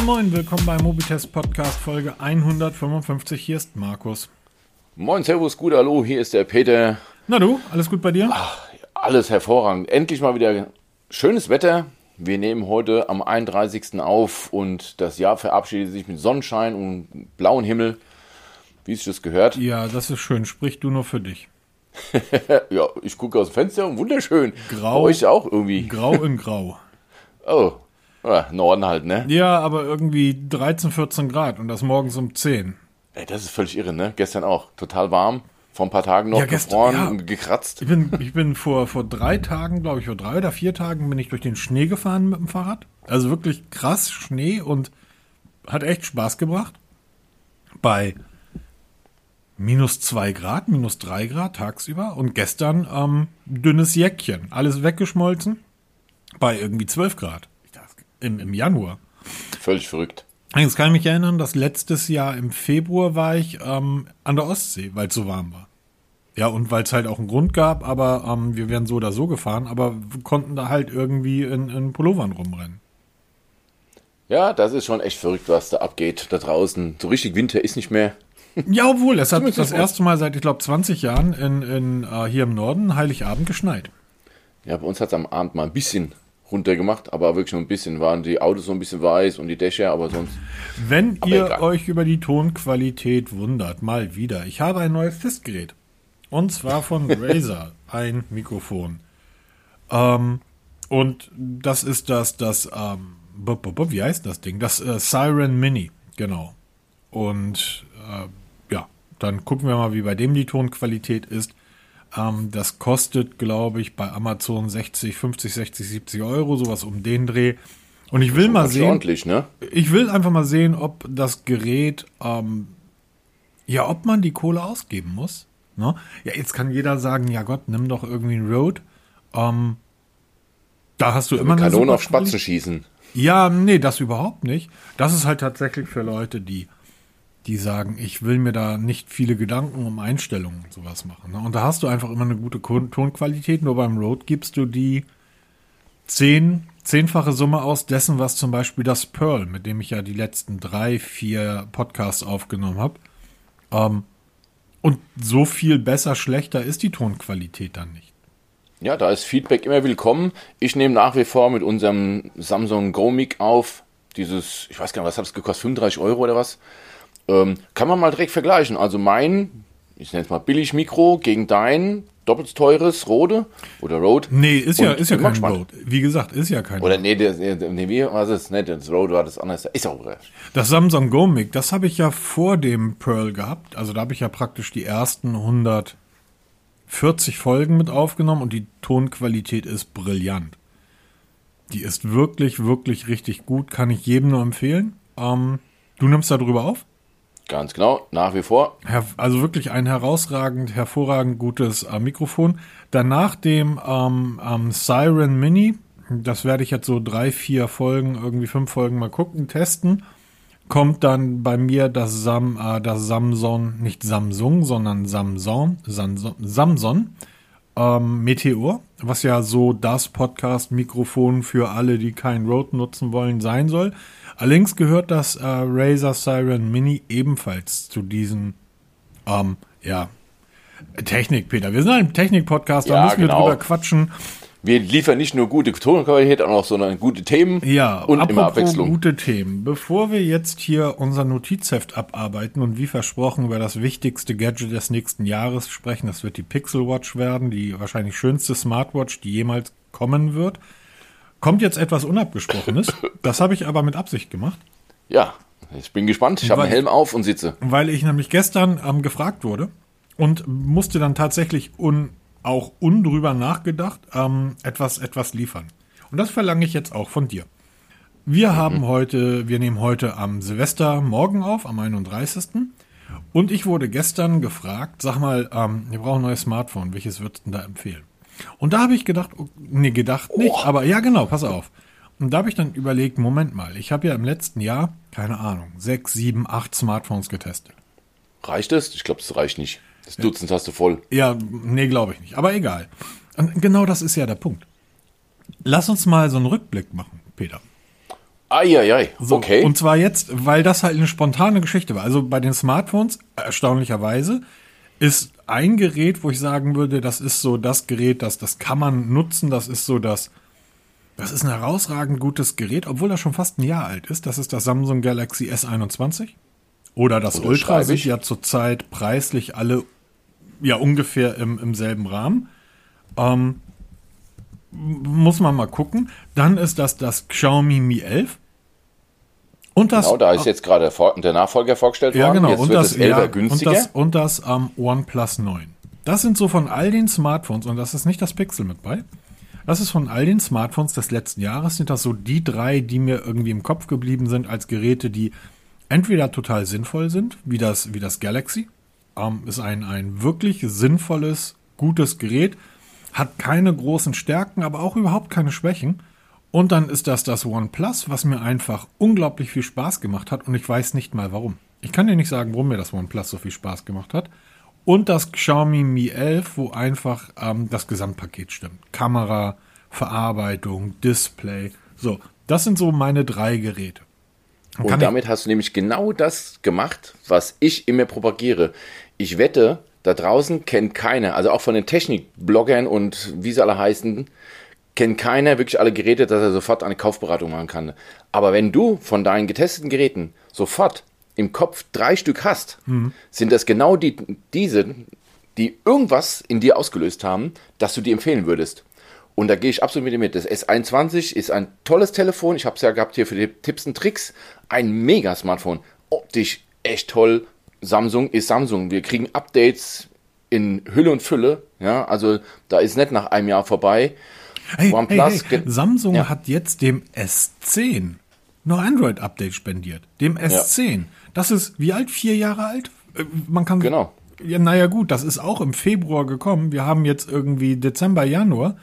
Moin Moin, willkommen beim Mobitest Podcast Folge 155. Hier ist Markus. Moin, Servus, gut, hallo, hier ist der Peter. Na du, alles gut bei dir? Ach, alles hervorragend. Endlich mal wieder schönes Wetter. Wir nehmen heute am 31. auf und das Jahr verabschiedet sich mit Sonnenschein und blauen Himmel, wie es das gehört. Ja, das ist schön. Sprich du nur für dich. ja, ich gucke aus dem Fenster und wunderschön. Grau. Bei euch auch irgendwie. Grau in Grau. Oh, ja, Norden halt, ne? Ja, aber irgendwie 13, 14 Grad und das morgens um 10. Ey, das ist völlig irre, ne? Gestern auch. Total warm. Vor ein paar Tagen noch Ja, gestern, gefroren ja. gekratzt. Ich bin, ich bin vor, vor drei Tagen, glaube ich, vor drei oder vier Tagen bin ich durch den Schnee gefahren mit dem Fahrrad. Also wirklich krass Schnee und hat echt Spaß gebracht. Bei minus zwei Grad, minus drei Grad tagsüber und gestern ähm, dünnes Jäckchen. Alles weggeschmolzen bei irgendwie 12 Grad. Im, Im Januar. Völlig verrückt. Jetzt kann ich mich erinnern, dass letztes Jahr im Februar war ich ähm, an der Ostsee, weil es so warm war. Ja, und weil es halt auch einen Grund gab, aber ähm, wir wären so oder so gefahren, aber konnten da halt irgendwie in, in Pullovern rumrennen. Ja, das ist schon echt verrückt, was da abgeht da draußen. So richtig Winter ist nicht mehr. Ja, obwohl, es hat das erste Mal seit, ich glaube, 20 Jahren in, in, äh, hier im Norden Heiligabend geschneit. Ja, bei uns hat es am Abend mal ein bisschen runtergemacht, aber wirklich nur ein bisschen. Waren die Autos so ein bisschen weiß und die Dächer, aber sonst. Wenn Aber ihr egal. euch über die Tonqualität wundert, mal wieder. Ich habe ein neues Testgerät. Und zwar von Razer, ein Mikrofon. Ähm, und das ist das, das, ähm, wie heißt das Ding? Das äh, Siren Mini, genau. Und äh, ja, dann gucken wir mal, wie bei dem die Tonqualität ist. Ähm, das kostet, glaube ich, bei Amazon 60, 50, 60, 70 Euro, sowas um den Dreh. Und ich will mal sehen, ne? ich will einfach mal sehen, ob das Gerät, ähm, ja, ob man die Kohle ausgeben muss. Ne? Ja, jetzt kann jeder sagen, ja Gott, nimm doch irgendwie einen Road. Ähm, da hast du immer eine Kanonen super auf Spatzen schießen. Ja, nee, das überhaupt nicht. Das ist halt tatsächlich für Leute, die, die sagen, ich will mir da nicht viele Gedanken um Einstellungen und sowas machen. Ne? Und da hast du einfach immer eine gute Tonqualität. Nur beim Road gibst du die zehn, zehnfache Summe aus dessen, was zum Beispiel das Pearl, mit dem ich ja die letzten drei, vier Podcasts aufgenommen habe. Ähm, und so viel besser, schlechter ist die Tonqualität dann nicht. Ja, da ist Feedback immer willkommen. Ich nehme nach wie vor mit unserem Samsung Go Mic auf. Dieses, ich weiß gar nicht, was hat es gekostet? 35 Euro oder was? Ähm, kann man mal direkt vergleichen. Also mein, ich nenne es mal billig Mikro gegen dein doppelt teures Rode oder Rode. Nee, ist ja, ist ja kein gespannt. Road. Wie gesagt, ist ja kein Oder nee, der, nee, wie was ist? Nee, das Rode war das andere. Ist auch wurscht. Das Samsung Go Mic, das habe ich ja vor dem Pearl gehabt. Also da habe ich ja praktisch die ersten 140 Folgen mit aufgenommen und die Tonqualität ist brillant. Die ist wirklich, wirklich richtig gut. Kann ich jedem nur empfehlen. Ähm, du nimmst da drüber auf? Ganz genau, nach wie vor. Also wirklich ein herausragend, hervorragend gutes äh, Mikrofon. Danach dem ähm, ähm, Siren Mini, das werde ich jetzt so drei, vier Folgen, irgendwie fünf Folgen mal gucken, testen. Kommt dann bei mir das, Sam, äh, das Samsung, nicht Samsung, sondern Samsung, Samsung, ähm, Meteor, was ja so das Podcast-Mikrofon für alle, die kein Rode nutzen wollen, sein soll. Allerdings gehört das äh, Razer Siren Mini ebenfalls zu diesen, ähm, ja, Technik, Peter. Wir sind ein Technik-Podcast, da Ja, müssen wir genau. drüber quatschen. Wir liefern nicht nur gute Tonqualität, auch noch sondern gute Themen Ja, und immer Abwechslung. gute Themen. Bevor wir jetzt hier unser Notizheft abarbeiten und wie versprochen über das wichtigste Gadget des nächsten Jahres sprechen, das wird die Pixel Watch werden, die wahrscheinlich schönste Smartwatch, die jemals kommen wird. Kommt jetzt etwas Unabgesprochenes. Das habe ich aber mit Absicht gemacht, Ja, ich bin gespannt. Ich habe einen Helm auf und sitze. weil ich nämlich gestern ähm, gefragt wurde und musste dann tatsächlich un, auch undrüber nachgedacht ähm, etwas, etwas liefern. Und das verlange ich jetzt auch von dir. Wir haben heute, wir nehmen heute am Silvestermorgen auf, am 31. Und ich wurde gestern gefragt, sag mal, ähm, wir brauchen ein neues Smartphone, welches würdest du denn da empfehlen? Und da habe ich gedacht, oh, nee, gedacht nicht, aber ja genau, pass auf. Und da habe ich dann überlegt, Moment mal, ich habe ja im letzten Jahr, keine Ahnung, sechs, sieben, acht Smartphones getestet. Reicht es? Ich glaube, es reicht nicht. Das Dutzend hast du voll. Ja, nee, glaube ich nicht. Aber egal. Und genau das ist ja der Punkt. Lass uns mal so einen Rückblick machen, Peter. Eieiei, So, okay. Und zwar jetzt, weil das halt eine spontane Geschichte war. Also bei den Smartphones, erstaunlicherweise, ist ein Gerät, wo ich sagen würde, das ist so das Gerät, das, das kann man nutzen, das ist so das, das ist ein herausragend gutes Gerät, obwohl das schon fast ein Jahr alt ist. Das ist das Samsung Galaxy S21. Oder das Ultra Unterschreibe sind ja zurzeit preislich alle ja ungefähr im, im selben Rahmen. Ähm, muss man mal gucken. Dann ist das das Xiaomi Mi 11. Und das, Genau, da ist jetzt gerade der Nachfolger vorgestellt ja, worden. genau. Jetzt und wird das, das 11er ja, günstiger. Und das, und das ähm, OnePlus 9. Das sind so von all den Smartphones, und das ist nicht das Pixel mit bei. Das ist von all den Smartphones des letzten Jahres, sind das so die drei, die mir irgendwie im Kopf geblieben sind als Geräte, die entweder total sinnvoll sind, wie das, wie das Galaxy. Ähm, ist ein, ein wirklich sinnvolles, gutes Gerät. Hat keine großen Stärken, aber auch überhaupt keine Schwächen. Und dann ist das das OnePlus, was mir einfach unglaublich viel Spaß gemacht hat und ich weiß nicht mal warum. Ich kann dir nicht sagen, warum mir das OnePlus so viel Spaß gemacht hat. Und das Xiaomi Mi 11, wo einfach ähm, das Gesamtpaket stimmt. Kamera, Verarbeitung, Display. So, das sind so meine drei Geräte. Und ich- damit hast du nämlich genau das gemacht, was ich immer propagiere. Ich wette, da draußen kennt keiner, also auch von den Technikbloggern und wie sie alle heißen, kennt keiner wirklich alle Geräte, dass er sofort eine Kaufberatung machen kann. Aber wenn du von deinen getesteten Geräten sofort im Kopf drei Stück hast, sind das genau die, diese, die irgendwas in dir ausgelöst haben, dass du die empfehlen würdest. Und da gehe ich absolut mit dir mit. Das S21 ist ein tolles Telefon. Ich habe es ja gehabt hier für die Tipps und Tricks. Ein Mega-Smartphone. Optisch echt toll. Samsung ist Samsung. Wir kriegen Updates in Hülle und Fülle. Ja, also da ist nicht nach einem Jahr vorbei. Hey, OnePlus hey, hey. Samsung Ja. hat jetzt dem S10 noch Android-Update spendiert. Dem S10. Das ist wie alt? Vier Jahre alt? Äh, Man kann. Genau. Ja, naja, gut, das ist auch im Februar gekommen. Wir haben jetzt irgendwie Dezember, Januar.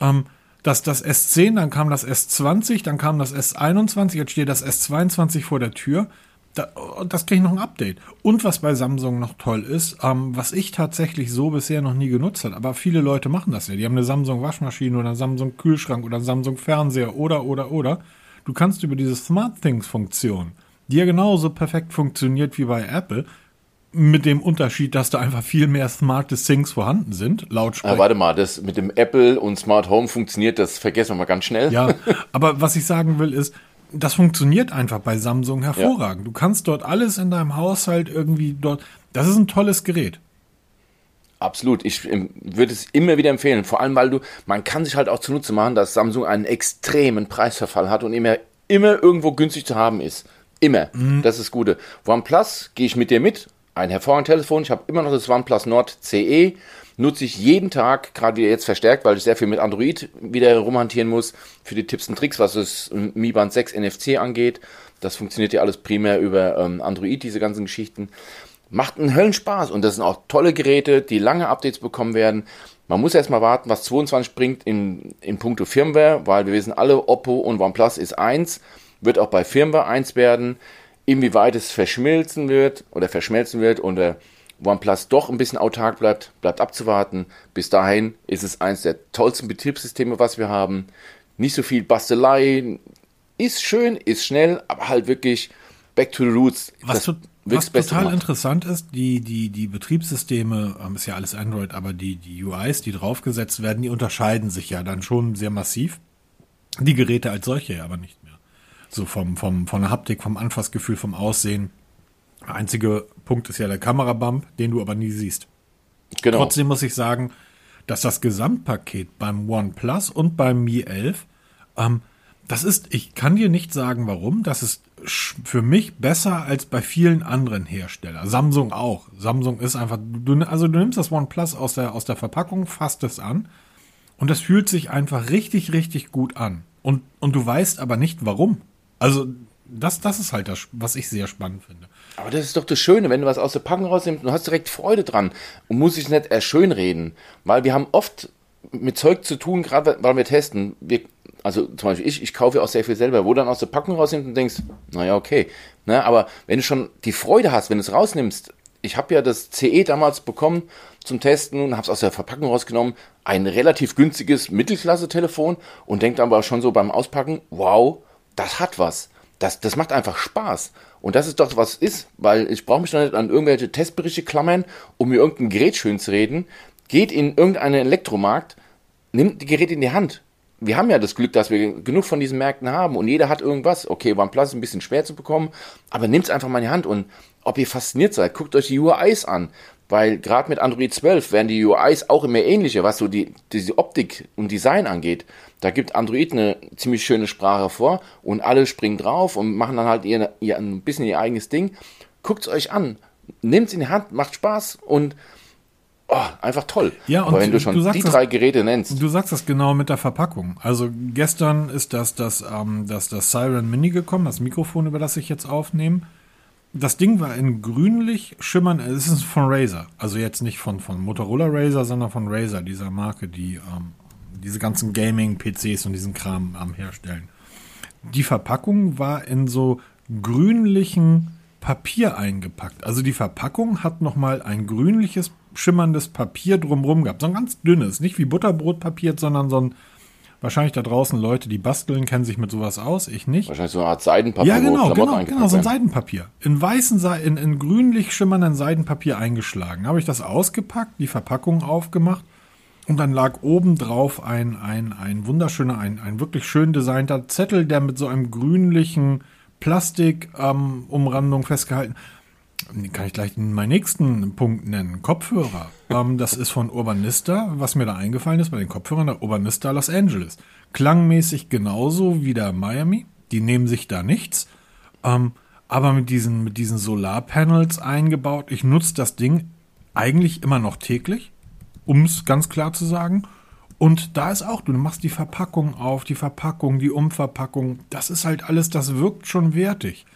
Ähm, das, das S10, dann kam das S20, dann kam das S21, jetzt steht das S22 vor der Tür. Da, das kriege ich noch ein Update. Und was bei Samsung noch toll ist, ähm, was ich tatsächlich so bisher noch nie genutzt habe, aber viele Leute machen das ja. Die haben eine Samsung Waschmaschine oder einen Samsung Kühlschrank oder einen Samsung Fernseher oder, oder, oder. Du kannst über diese Smart Things Funktion, die ja genauso perfekt funktioniert wie bei Apple, mit dem Unterschied, dass da einfach viel mehr smarte Things vorhanden sind, Lautsprecher. Aber warte mal, das mit dem Apple und Smart Home funktioniert, das vergessen wir mal ganz schnell. Ja, aber was ich sagen will ist, das funktioniert einfach bei Samsung hervorragend. Du kannst dort alles in deinem Haushalt irgendwie dort. Das ist ein tolles Gerät. Absolut. Ich ähm, würde es immer wieder empfehlen. Vor allem, weil du, man kann sich halt auch zunutze machen, dass Samsung einen extremen Preisverfall hat und immer, immer irgendwo günstig zu haben ist. Immer. Das ist das Gute. OnePlus gehe ich mit dir mit. Ein hervorragendes Telefon. Ich habe immer noch das OnePlus Nord CE. Nutze ich jeden Tag, gerade wieder jetzt verstärkt, weil ich sehr viel mit Android wieder rumhantieren muss, für die Tipps und Tricks, was das Mi Band 6 NFC angeht. Das funktioniert ja alles primär über ähm, Android, diese ganzen Geschichten. Macht einen Höllenspaß und das sind auch tolle Geräte, die lange Updates bekommen werden. Man muss erst mal warten, was 22 bringt in, in puncto Firmware, weil wir wissen alle, Oppo und OnePlus ist eins, wird auch bei Firmware eins werden. Inwieweit es verschmilzen wird oder verschmelzen wird und der OnePlus doch ein bisschen autark bleibt, bleibt abzuwarten. Bis dahin ist es eins der tollsten Betriebssysteme, was wir haben. Nicht so viel Bastelei, ist schön, ist schnell, aber halt wirklich back to the roots. Was, to was total macht. interessant ist, die, die, die Betriebssysteme, ähm, ist ja alles Android, aber die, die UIs, die draufgesetzt werden, die unterscheiden sich ja dann schon sehr massiv. Die Geräte als solche ja aber nicht mehr. So vom, vom, von der Haptik, vom Anfassgefühl, vom Aussehen. Einzige Punkt ist ja der Kamerabump, den du aber nie siehst. Genau. Trotzdem muss ich sagen, dass das Gesamtpaket beim OnePlus und beim Mi 11, ähm, das ist, ich kann dir nicht sagen, warum, das ist für mich besser als bei vielen anderen Herstellern. Samsung auch. Samsung ist einfach, du, also du nimmst das OnePlus aus der, aus der Verpackung, fasst es an und das fühlt sich einfach richtig, richtig gut an. Und, und du weißt aber nicht warum. Also, das, das ist halt das, was ich sehr spannend finde. Aber das ist doch das Schöne, wenn du was aus der Packung rausnimmst, du hast direkt Freude dran und musst dich nicht erschönreden, weil wir haben oft mit Zeug zu tun, gerade weil wir testen. Wir, also zum Beispiel ich, ich kaufe ja auch sehr viel selber, wo du dann aus der Packung rausnimmst und denkst, naja, okay. Ne, aber wenn du schon die Freude hast, wenn du es rausnimmst, ich habe ja das CE damals bekommen zum Testen und habe es aus der Verpackung rausgenommen, ein relativ günstiges Mittelklasse-Telefon und denkt aber schon so beim Auspacken, wow, das hat was. Das, das macht einfach Spaß. Und das ist doch was ist, weil ich brauche mich doch nicht an irgendwelche Testberichte klammern, um mir irgendein Gerät schön zu reden. Geht in irgendeinen Elektromarkt, nimmt die Geräte in die Hand. Wir haben ja das Glück, dass wir genug von diesen Märkten haben und jeder hat irgendwas. Okay, OnePlus ist ein bisschen schwer zu bekommen, aber es einfach mal in die Hand und ob ihr fasziniert seid, guckt euch die UIs an. Weil gerade mit Android 12 werden die UIs auch immer ähnlicher, was so die, diese Optik und Design angeht. Da gibt Android eine ziemlich schöne Sprache vor und alle springen drauf und machen dann halt ihr, ihr ein bisschen ihr eigenes Ding. Guckt es euch an, nehmt es in die Hand, macht Spaß und oh, einfach toll. Ja, und Aber wenn du schon du die sagst drei das- Geräte nennst, Du sagst das genau mit der Verpackung. Also gestern ist das das, ähm, das, das Siren Mini gekommen, das Mikrofon, über das ich jetzt aufnehme. Das Ding war in grünlich schimmern, es ist von Razer. Also jetzt nicht von, von Motorola Razer, sondern von Razer, dieser Marke, die ähm, diese ganzen Gaming-PCs und diesen Kram am herstellen. Die Verpackung war in so grünlichen Papier eingepackt. Also die Verpackung hat nochmal ein grünliches, schimmerndes Papier drumrum gehabt. So ein ganz dünnes, nicht wie Butterbrotpapier, sondern so ein, wahrscheinlich da draußen Leute, die basteln, kennen sich mit sowas aus, ich nicht. wahrscheinlich so eine Art Seidenpapier, Ja, genau, genau, genau, so ein. Seidenpapier. In weißen, in, in grünlich schimmernden Seidenpapier eingeschlagen. Habe ich das ausgepackt, die Verpackung aufgemacht und dann lag oben drauf ein, ein, ein wunderschöner, ein, ein wirklich schön designter Zettel, der mit so einem grünlichen Plastik-Umrandung ähm, Umrandung festgehalten. Kann ich gleich meinen nächsten Punkt nennen. Kopfhörer. ähm, das ist von Urbanista, was mir da eingefallen ist bei den Kopfhörern, der Urbanista Los Angeles. Klangmäßig genauso wie der Miami. Die nehmen sich da nichts. Ähm, aber mit diesen, mit diesen Solarpanels eingebaut. Ich nutze das Ding eigentlich immer noch täglich, um es ganz klar zu sagen. Und da ist auch, du machst die Verpackung auf, die Verpackung, die Umverpackung. Das ist halt alles, das wirkt schon wertig.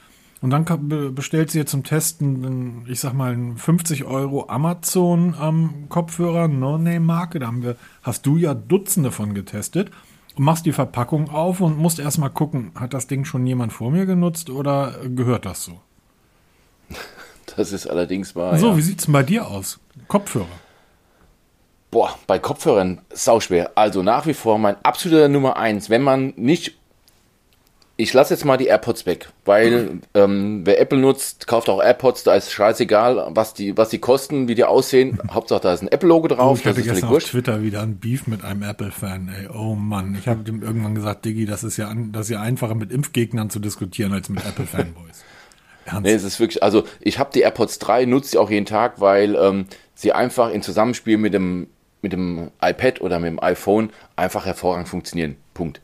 Und dann bestellt sie jetzt zum Testen, ich sag mal, einen 50 Euro Amazon ähm, Kopfhörer, No-Name-Marke. Da haben wir, hast du ja Dutzende von getestet. Und machst die Verpackung auf und musst erstmal gucken, hat das Ding schon jemand vor mir genutzt oder gehört das so? Das ist allerdings wahr. So, ja. wie sieht's denn bei dir aus? Kopfhörer. Boah, bei Kopfhörern sauschwer. Also nach wie vor mein absoluter Nummer eins, wenn man nicht. Ich lasse jetzt mal die AirPods weg, weil ähm, wer Apple nutzt, kauft auch AirPods, da ist scheißegal, was die, was die kosten, wie die aussehen. Hauptsache da ist ein Apple-Logo drauf, ich das hatte gestern auf. Twitter wieder ein Beef mit einem Apple-Fan, ey. Oh Mann. Ich habe dem irgendwann gesagt, Diggi, das ist ja, an, das ist ja einfacher mit Impfgegnern zu diskutieren als mit Apple-Fanboys. Ernst. Nee, es ist wirklich, also ich habe die AirPods 3, nutze sie auch jeden Tag, weil ähm, sie einfach in Zusammenspiel mit dem, mit dem iPad oder mit dem iPhone einfach hervorragend funktionieren. Punkt.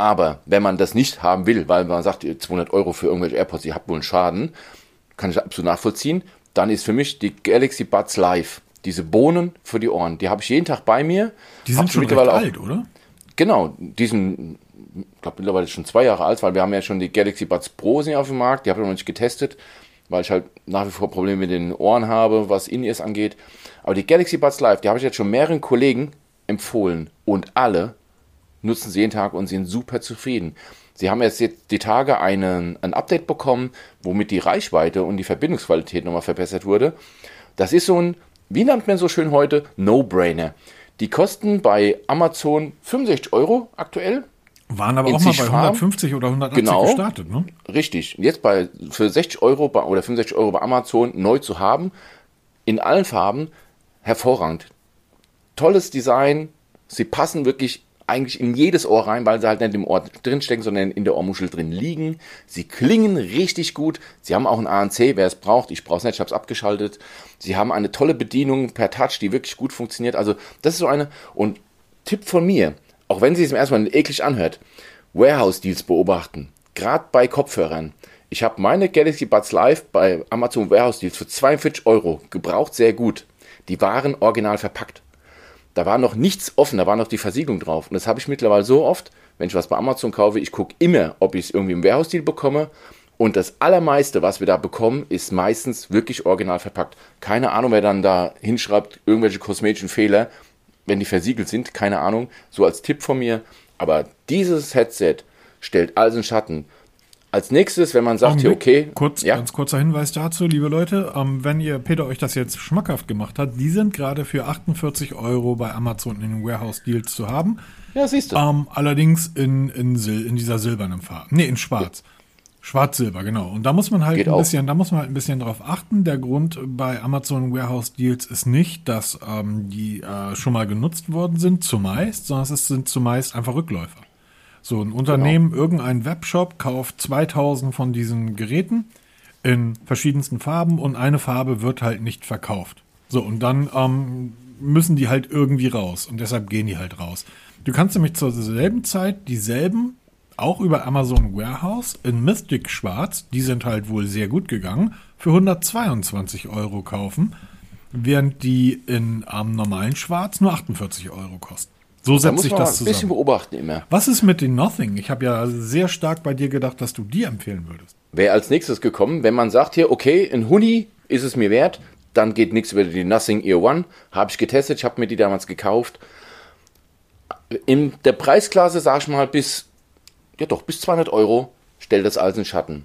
Aber wenn man das nicht haben will, weil man sagt, 200 Euro für irgendwelche AirPods, die hat wohl einen Schaden, kann ich absolut nachvollziehen, dann ist für mich die Galaxy Buds Live, diese Bohnen für die Ohren, die habe ich jeden Tag bei mir. die sind schon mittlerweile alt, oder? Genau, diesen, ich glaube mittlerweile schon zwei Jahre alt, weil wir haben ja schon die Galaxy Buds Pro sind auf dem Markt, die habe ich noch nicht getestet, weil ich halt nach wie vor Probleme mit den Ohren habe, was In-Ears angeht. Aber die Galaxy Buds Live, die habe ich jetzt schon mehreren Kollegen empfohlen und alle nutzen sie jeden Tag und sind super zufrieden. Sie haben jetzt, die Tage einen, ein Update bekommen, womit die Reichweite und die Verbindungsqualität nochmal verbessert wurde. Das ist so ein, wie nennt man so schön heute, No-Brainer. Die kosten bei Amazon 65 Euro aktuell. Waren aber In auch mal bei Farben? 150 oder 180 Genau. gestartet, ne? Richtig. Jetzt bei für 60 Euro bei, oder 65 Euro bei Amazon neu zu haben, in allen Farben, hervorragend. Tolles Design. Sie passen wirklich eigentlich in jedes Ohr rein, weil sie halt nicht im Ohr drinstecken, sondern in der Ohrmuschel drin liegen. Sie klingen richtig gut. Sie haben auch ein ANC, wer es braucht. Ich brauche es nicht, ich habe es abgeschaltet. Sie haben eine tolle Bedienung per Touch, die wirklich gut funktioniert. Also das ist so eine. Und Tipp von mir, auch wenn sie es im ersten Mal eklig anhört, Warehouse-Deals beobachten. Gerade bei Kopfhörern. Ich habe meine Galaxy Buds Live bei Amazon Warehouse Deals für 42 Euro gebraucht, sehr gut. Die waren original verpackt. Da war noch nichts offen, da war noch die Versiegelung drauf. Und das habe ich mittlerweile so oft, wenn ich was bei Amazon kaufe, ich gucke immer, ob ich es irgendwie im Warehouse-Deal bekomme. Und das Allermeiste, was wir da bekommen, ist meistens wirklich original verpackt. Keine Ahnung, wer dann da hinschreibt, irgendwelche kosmetischen Fehler, wenn die versiegelt sind, keine Ahnung. So als Tipp von mir. Aber dieses Headset stellt alles in Schatten. Als nächstes, wenn man sagt, hier, okay, kurz, ja? ganz kurzer Hinweis dazu, liebe Leute, ähm, wenn ihr Peter euch das jetzt schmackhaft gemacht hat, die sind gerade für 48 Euro bei Amazon in den Warehouse Deals zu haben. Ja, siehst du. Ähm, allerdings in, in, Sil in dieser silbernen Farbe. Nee, in schwarz. Ja. Schwarz-Silber, genau. Und da muss man halt Geht ein bisschen, da muss man halt ein bisschen drauf achten. Der Grund bei Amazon Warehouse Deals ist nicht, dass ähm, die äh, schon mal genutzt worden sind, zumeist, sondern es sind zumeist einfach Rückläufer. So ein Unternehmen, genau. irgendein Webshop kauft 2000 von diesen Geräten in verschiedensten Farben und eine Farbe wird halt nicht verkauft. So, und dann ähm, müssen die halt irgendwie raus und deshalb gehen die halt raus. Du kannst nämlich zur selben Zeit dieselben auch über Amazon Warehouse in Mystic Schwarz, die sind halt wohl sehr gut gegangen, für 122 Euro kaufen, während die in ähm, normalen Schwarz nur 48 Euro kosten. So setzt sich das zusammen. Ein bisschen beobachten immer. Was ist mit den Nothing? Ich habe ja sehr stark bei dir gedacht, dass du die empfehlen würdest. Wäre als nächstes gekommen, wenn man sagt hier, okay, ein Huni ist es mir wert, dann geht nichts über die Nothing Ear One. Habe ich getestet, ich habe mir die damals gekauft. In der Preisklasse, sag ich mal, bis ja doch, bis 200 Euro stellt das alles in Schatten.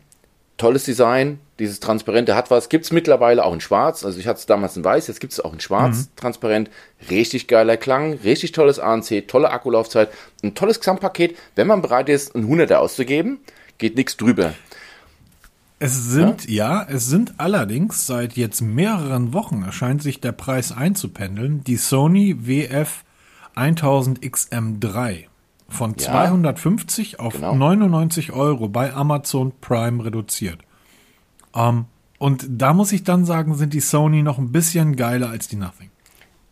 Tolles Design, dieses Transparente hat was. Gibt es mittlerweile auch in Schwarz. Also ich hatte es damals in Weiß, jetzt gibt es auch in Schwarz, mhm. transparent. Richtig geiler Klang, richtig tolles ANC, tolle Akkulaufzeit, ein tolles Gesamtpaket. Wenn man bereit ist, ein Hunderter auszugeben, geht nichts drüber. Es sind, ja? ja, es sind allerdings seit jetzt mehreren Wochen erscheint sich der Preis einzupendeln. Die Sony WF 1000 XM3 von ja, 250 auf genau. 99 Euro bei Amazon Prime reduziert. Ähm, und da muss ich dann sagen, sind die Sony noch ein bisschen geiler als die Nothing.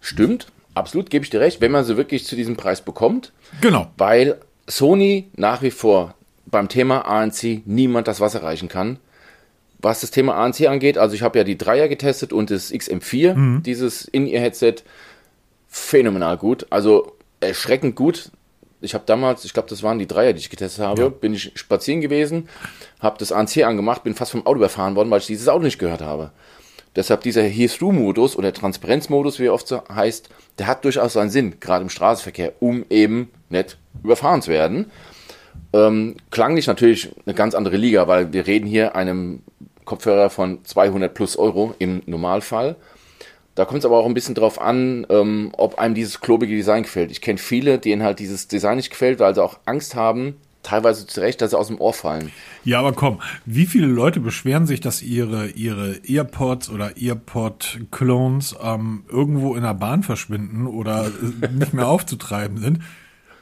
Stimmt, absolut, gebe ich dir recht, wenn man sie wirklich zu diesem Preis bekommt. Genau. Weil Sony nach wie vor beim Thema ANC niemand das Wasser reichen kann. Was das Thema ANC angeht, also ich habe ja die Dreier getestet und das XM4, mhm. dieses In-Ear-Headset, phänomenal gut. Also erschreckend gut. Ich habe damals, ich glaube, das waren die Dreier, die ich getestet habe, ja. bin ich spazieren gewesen, habe das ANC angemacht, bin fast vom Auto überfahren worden, weil ich dieses Auto nicht gehört habe. Deshalb dieser Hear-Through-Modus oder Transparenzmodus, wie er oft so heißt, der hat durchaus seinen Sinn, gerade im Straßenverkehr, um eben nicht überfahren zu werden. Ähm, klanglich natürlich eine ganz andere Liga, weil wir reden hier einem Kopfhörer von 200 plus Euro im Normalfall. Da kommt es aber auch ein bisschen drauf an, ähm, ob einem dieses klobige Design gefällt. Ich kenne viele, denen halt dieses Design nicht gefällt, weil sie auch Angst haben, teilweise zu Recht, dass sie aus dem Ohr fallen. Ja, aber komm, wie viele Leute beschweren sich, dass ihre, ihre Earpods oder Earpod-Clones ähm, irgendwo in der Bahn verschwinden oder nicht mehr aufzutreiben sind?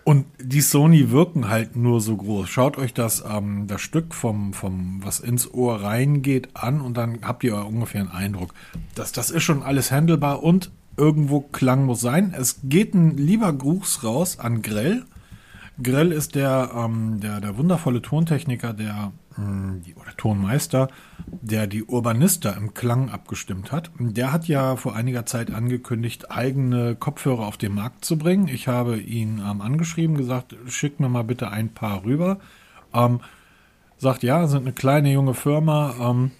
Und die Sony wirken halt nur so groß. Schaut euch das, ähm, das Stück vom, vom, was ins Ohr reingeht, an und dann habt ihr ungefähr einen Eindruck. Das, das ist schon alles handelbar und irgendwo Klang muss sein. Es geht ein lieber Gruß raus an Grell. Grell ist der, ähm, der, der wundervolle Tontechniker, der hm, oder Tonmeister, der die Urbanista im Klang abgestimmt hat. Der hat ja vor einiger Zeit angekündigt, eigene Kopfhörer auf den Markt zu bringen. Ich habe ihn ähm, angeschrieben, gesagt, schick mir mal bitte ein paar rüber. Ähm, sagt, ja, sind eine kleine junge Firma, ähm,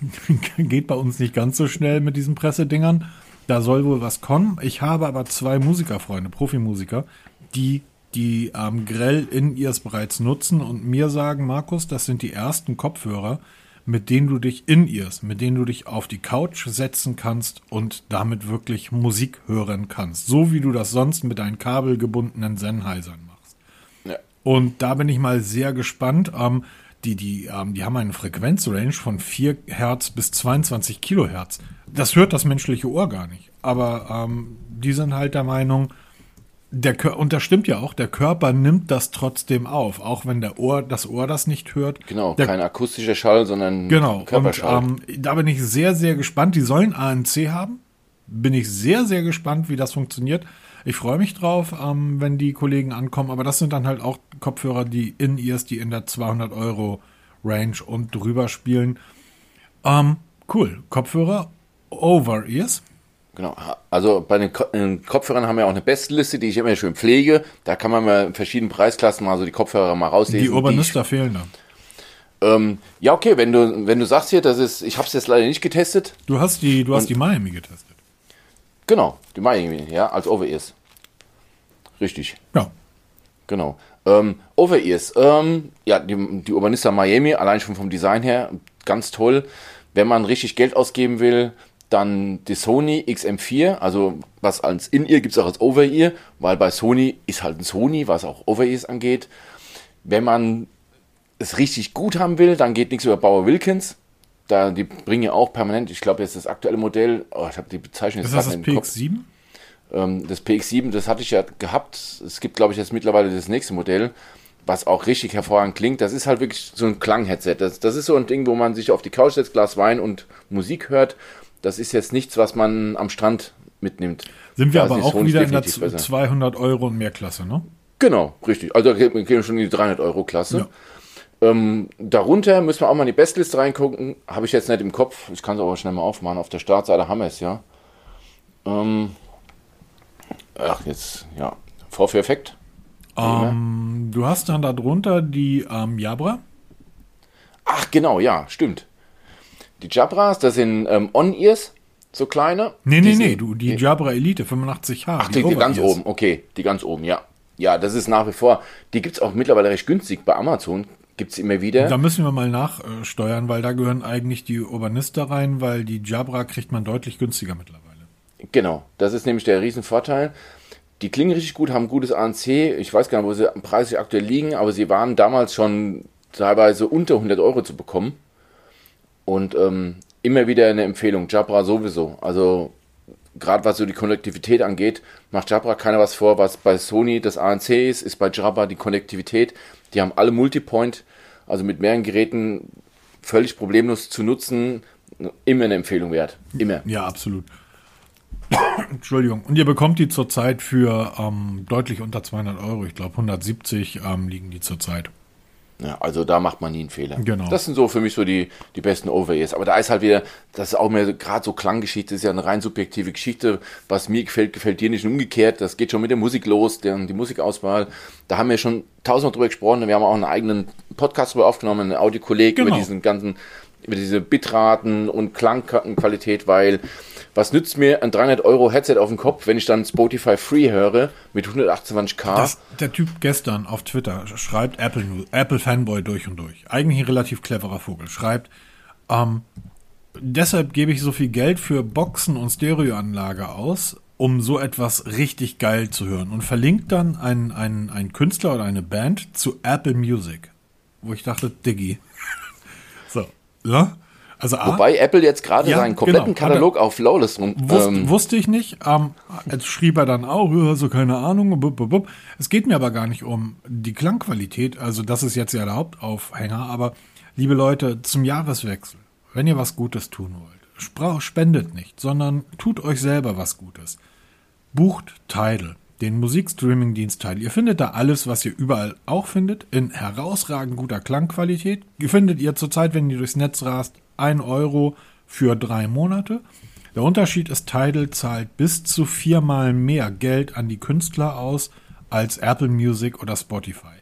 geht bei uns nicht ganz so schnell mit diesen Pressedingern. Da soll wohl was kommen. Ich habe aber zwei Musikerfreunde, Profimusiker, die die ähm, Grell in ihrs bereits nutzen und mir sagen, Markus, das sind die ersten Kopfhörer, mit denen du dich in ihrs, mit denen du dich auf die Couch setzen kannst und damit wirklich Musik hören kannst. So wie du das sonst mit deinen kabelgebundenen Sennheisern machst. Ja. Und da bin ich mal sehr gespannt. Ähm, die, die, ähm, die haben eine Frequenzrange von 4 Hertz bis 22 Kilohertz. Das hört das menschliche Ohr gar nicht. Aber ähm, die sind halt der Meinung, der, und das stimmt ja auch, der Körper nimmt das trotzdem auf, auch wenn der Ohr, das Ohr das nicht hört. Genau, der, kein akustischer Schall, sondern genau, Körperschall. Und, ähm, da bin ich sehr, sehr gespannt. Die sollen ANC haben. Bin ich sehr, sehr gespannt, wie das funktioniert. Ich freue mich drauf, ähm, wenn die Kollegen ankommen, aber das sind dann halt auch Kopfhörer, die in ears, die in der 200 Euro Range und drüber spielen. Ähm, cool. Kopfhörer over ears Genau. Also bei den Kopfhörern haben wir auch eine Bestliste, die ich immer schön pflege. Da kann man mal in verschiedenen Preisklassen mal so die Kopfhörer mal rauslesen. Die Urbanista die fehlen da. Ähm, ja, okay, wenn du, wenn du sagst hier, das ist, ich habe es jetzt leider nicht getestet. Du hast die, du hast die Miami getestet. Genau, die Miami, ja, als Over-Ears. Richtig. Ja. Genau. Ähm, Over-Ears. Ähm, ja, die, die Urbanista Miami, allein schon vom Design her, ganz toll. Wenn man richtig Geld ausgeben will, dann die Sony XM4, also was als In-Ear gibt es auch als Over-Ear, weil bei Sony ist halt ein Sony, was auch Over-Ears angeht. Wenn man es richtig gut haben will, dann geht nichts über Bauer Wilkins. Da, die bringen ja auch permanent, ich glaube, jetzt das aktuelle Modell, oh, ich habe die Bezeichnung jetzt gerade das nicht im Kopf. PX7? Ähm, das PX7, das hatte ich ja gehabt. Es gibt, glaube ich, jetzt mittlerweile das nächste Modell, was auch richtig hervorragend klingt. Das ist halt wirklich so ein Klang-Headset. Das, das ist so ein Ding, wo man sich auf die Couch setzt, Glas Wein und Musik hört. Das ist jetzt nichts, was man am Strand mitnimmt. Sind wir Da aber auch wieder in der definitiv besser. 200 Euro und mehr Klasse, ne? Genau, richtig. Also da gehen wir schon in die 300 Euro Klasse. Ja. Ähm, darunter müssen wir auch mal in die Bestliste reingucken. Habe ich jetzt nicht im Kopf. Ich kann es aber schnell mal aufmachen. Auf der Startseite haben wir es, ja. Ähm, ach, jetzt, ja. Vorführeffekt. Ähm, du hast dann darunter die ähm, Jabra. Ach, genau, ja, stimmt. Die Jabras, das sind ähm, On-Ears, so kleine. Nee, Die nee, nee, du, die Jabra Elite 85H. Ach, die, die ganz Over-Ears. oben, okay, die ganz oben, ja. Ja, das ist nach wie vor, die gibt es auch mittlerweile recht günstig bei Amazon, gibt es immer wieder. Da müssen wir mal nachsteuern, weil da gehören eigentlich die Urbanista rein, weil die Jabra kriegt man deutlich günstiger mittlerweile. Genau, das ist nämlich der Riesenvorteil. Die klingen richtig gut, haben gutes ANC. Ich weiß gar nicht, wo sie am Preis aktuell liegen, aber sie waren damals schon teilweise unter 100 Euro zu bekommen. Und ähm, immer wieder eine Empfehlung. Jabra sowieso. Also gerade was so die Konnektivität angeht, macht Jabra keiner was vor. Was bei Sony das ANC ist, ist bei Jabra die Konnektivität. Die haben alle Multipoint, also mit mehreren Geräten völlig problemlos zu nutzen. Immer eine Empfehlung wert. Immer. Ja, absolut. Entschuldigung. Und ihr bekommt die zurzeit für ähm, deutlich unter 200 Euro. Ich glaube 170 ähm, liegen die zurzeit. Ja, also da macht man nie einen Fehler. Genau. Das sind so für mich so die, die besten Over-Ears. Aber da ist halt wieder, das ist auch mehr gerade so Klanggeschichte, ist ja eine rein subjektive Geschichte. Was mir gefällt, gefällt dir nicht und umgekehrt. Das geht schon mit der Musik los, der, die Musikauswahl. Da haben wir schon tausendmal drüber gesprochen. Wir haben auch einen eigenen Podcast drüber aufgenommen, einen Audiokolleg Genau. über diesen ganzen, über diese Bitraten und Klangqualität, weil was nützt mir ein 300 Euro Headset auf dem Kopf, wenn ich dann Spotify Free höre mit 128k? Das, der Typ gestern auf Twitter schreibt Apple, Apple Fanboy durch und durch. Eigentlich ein relativ cleverer Vogel. Schreibt, ähm, deshalb gebe ich so viel Geld für Boxen und Stereoanlage aus, um so etwas richtig geil zu hören. Und verlinkt dann einen, einen, einen Künstler oder eine Band zu Apple Music. Wo ich dachte, Diggi. so, ne? Also A, Wobei Apple jetzt gerade Ja, seinen kompletten genau. Katalog auf Flawless und Wus ähm, wusste ich nicht. Ähm, jetzt schrieb er dann auch, so keine Ahnung. Bub, bub, bub. Es geht mir aber gar nicht um die Klangqualität. Also das ist jetzt ja der Hauptaufhänger. Aber liebe Leute, zum Jahreswechsel, wenn ihr was Gutes tun wollt, spendet nicht, sondern tut euch selber was Gutes. Bucht Tidal, den Musikstreaming-Dienst Tidal. Ihr findet da alles, was ihr überall auch findet, in herausragend guter Klangqualität. Ihr findet ihr zurzeit, wenn ihr durchs Netz rast, 1 Euro für drei Monate. Der Unterschied ist, Tidal zahlt bis zu viermal mehr Geld an die Künstler aus als Apple Music oder Spotify.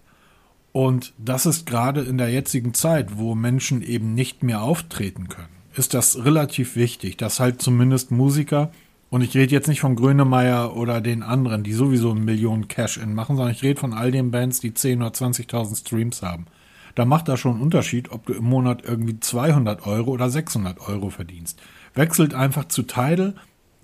Und das ist gerade in der jetzigen Zeit, wo Menschen eben nicht mehr auftreten können, ist das relativ wichtig, dass halt zumindest Musiker, und ich rede jetzt nicht von Grönemeyer oder den anderen, die sowieso Millionen Cash-In machen, sondern ich rede von all den Bands, die 10.000 oder 20.000 Streams haben. Da macht das schon einen Unterschied, ob du im Monat irgendwie 200 Euro oder 600 Euro verdienst. Wechselt einfach zu Tidal.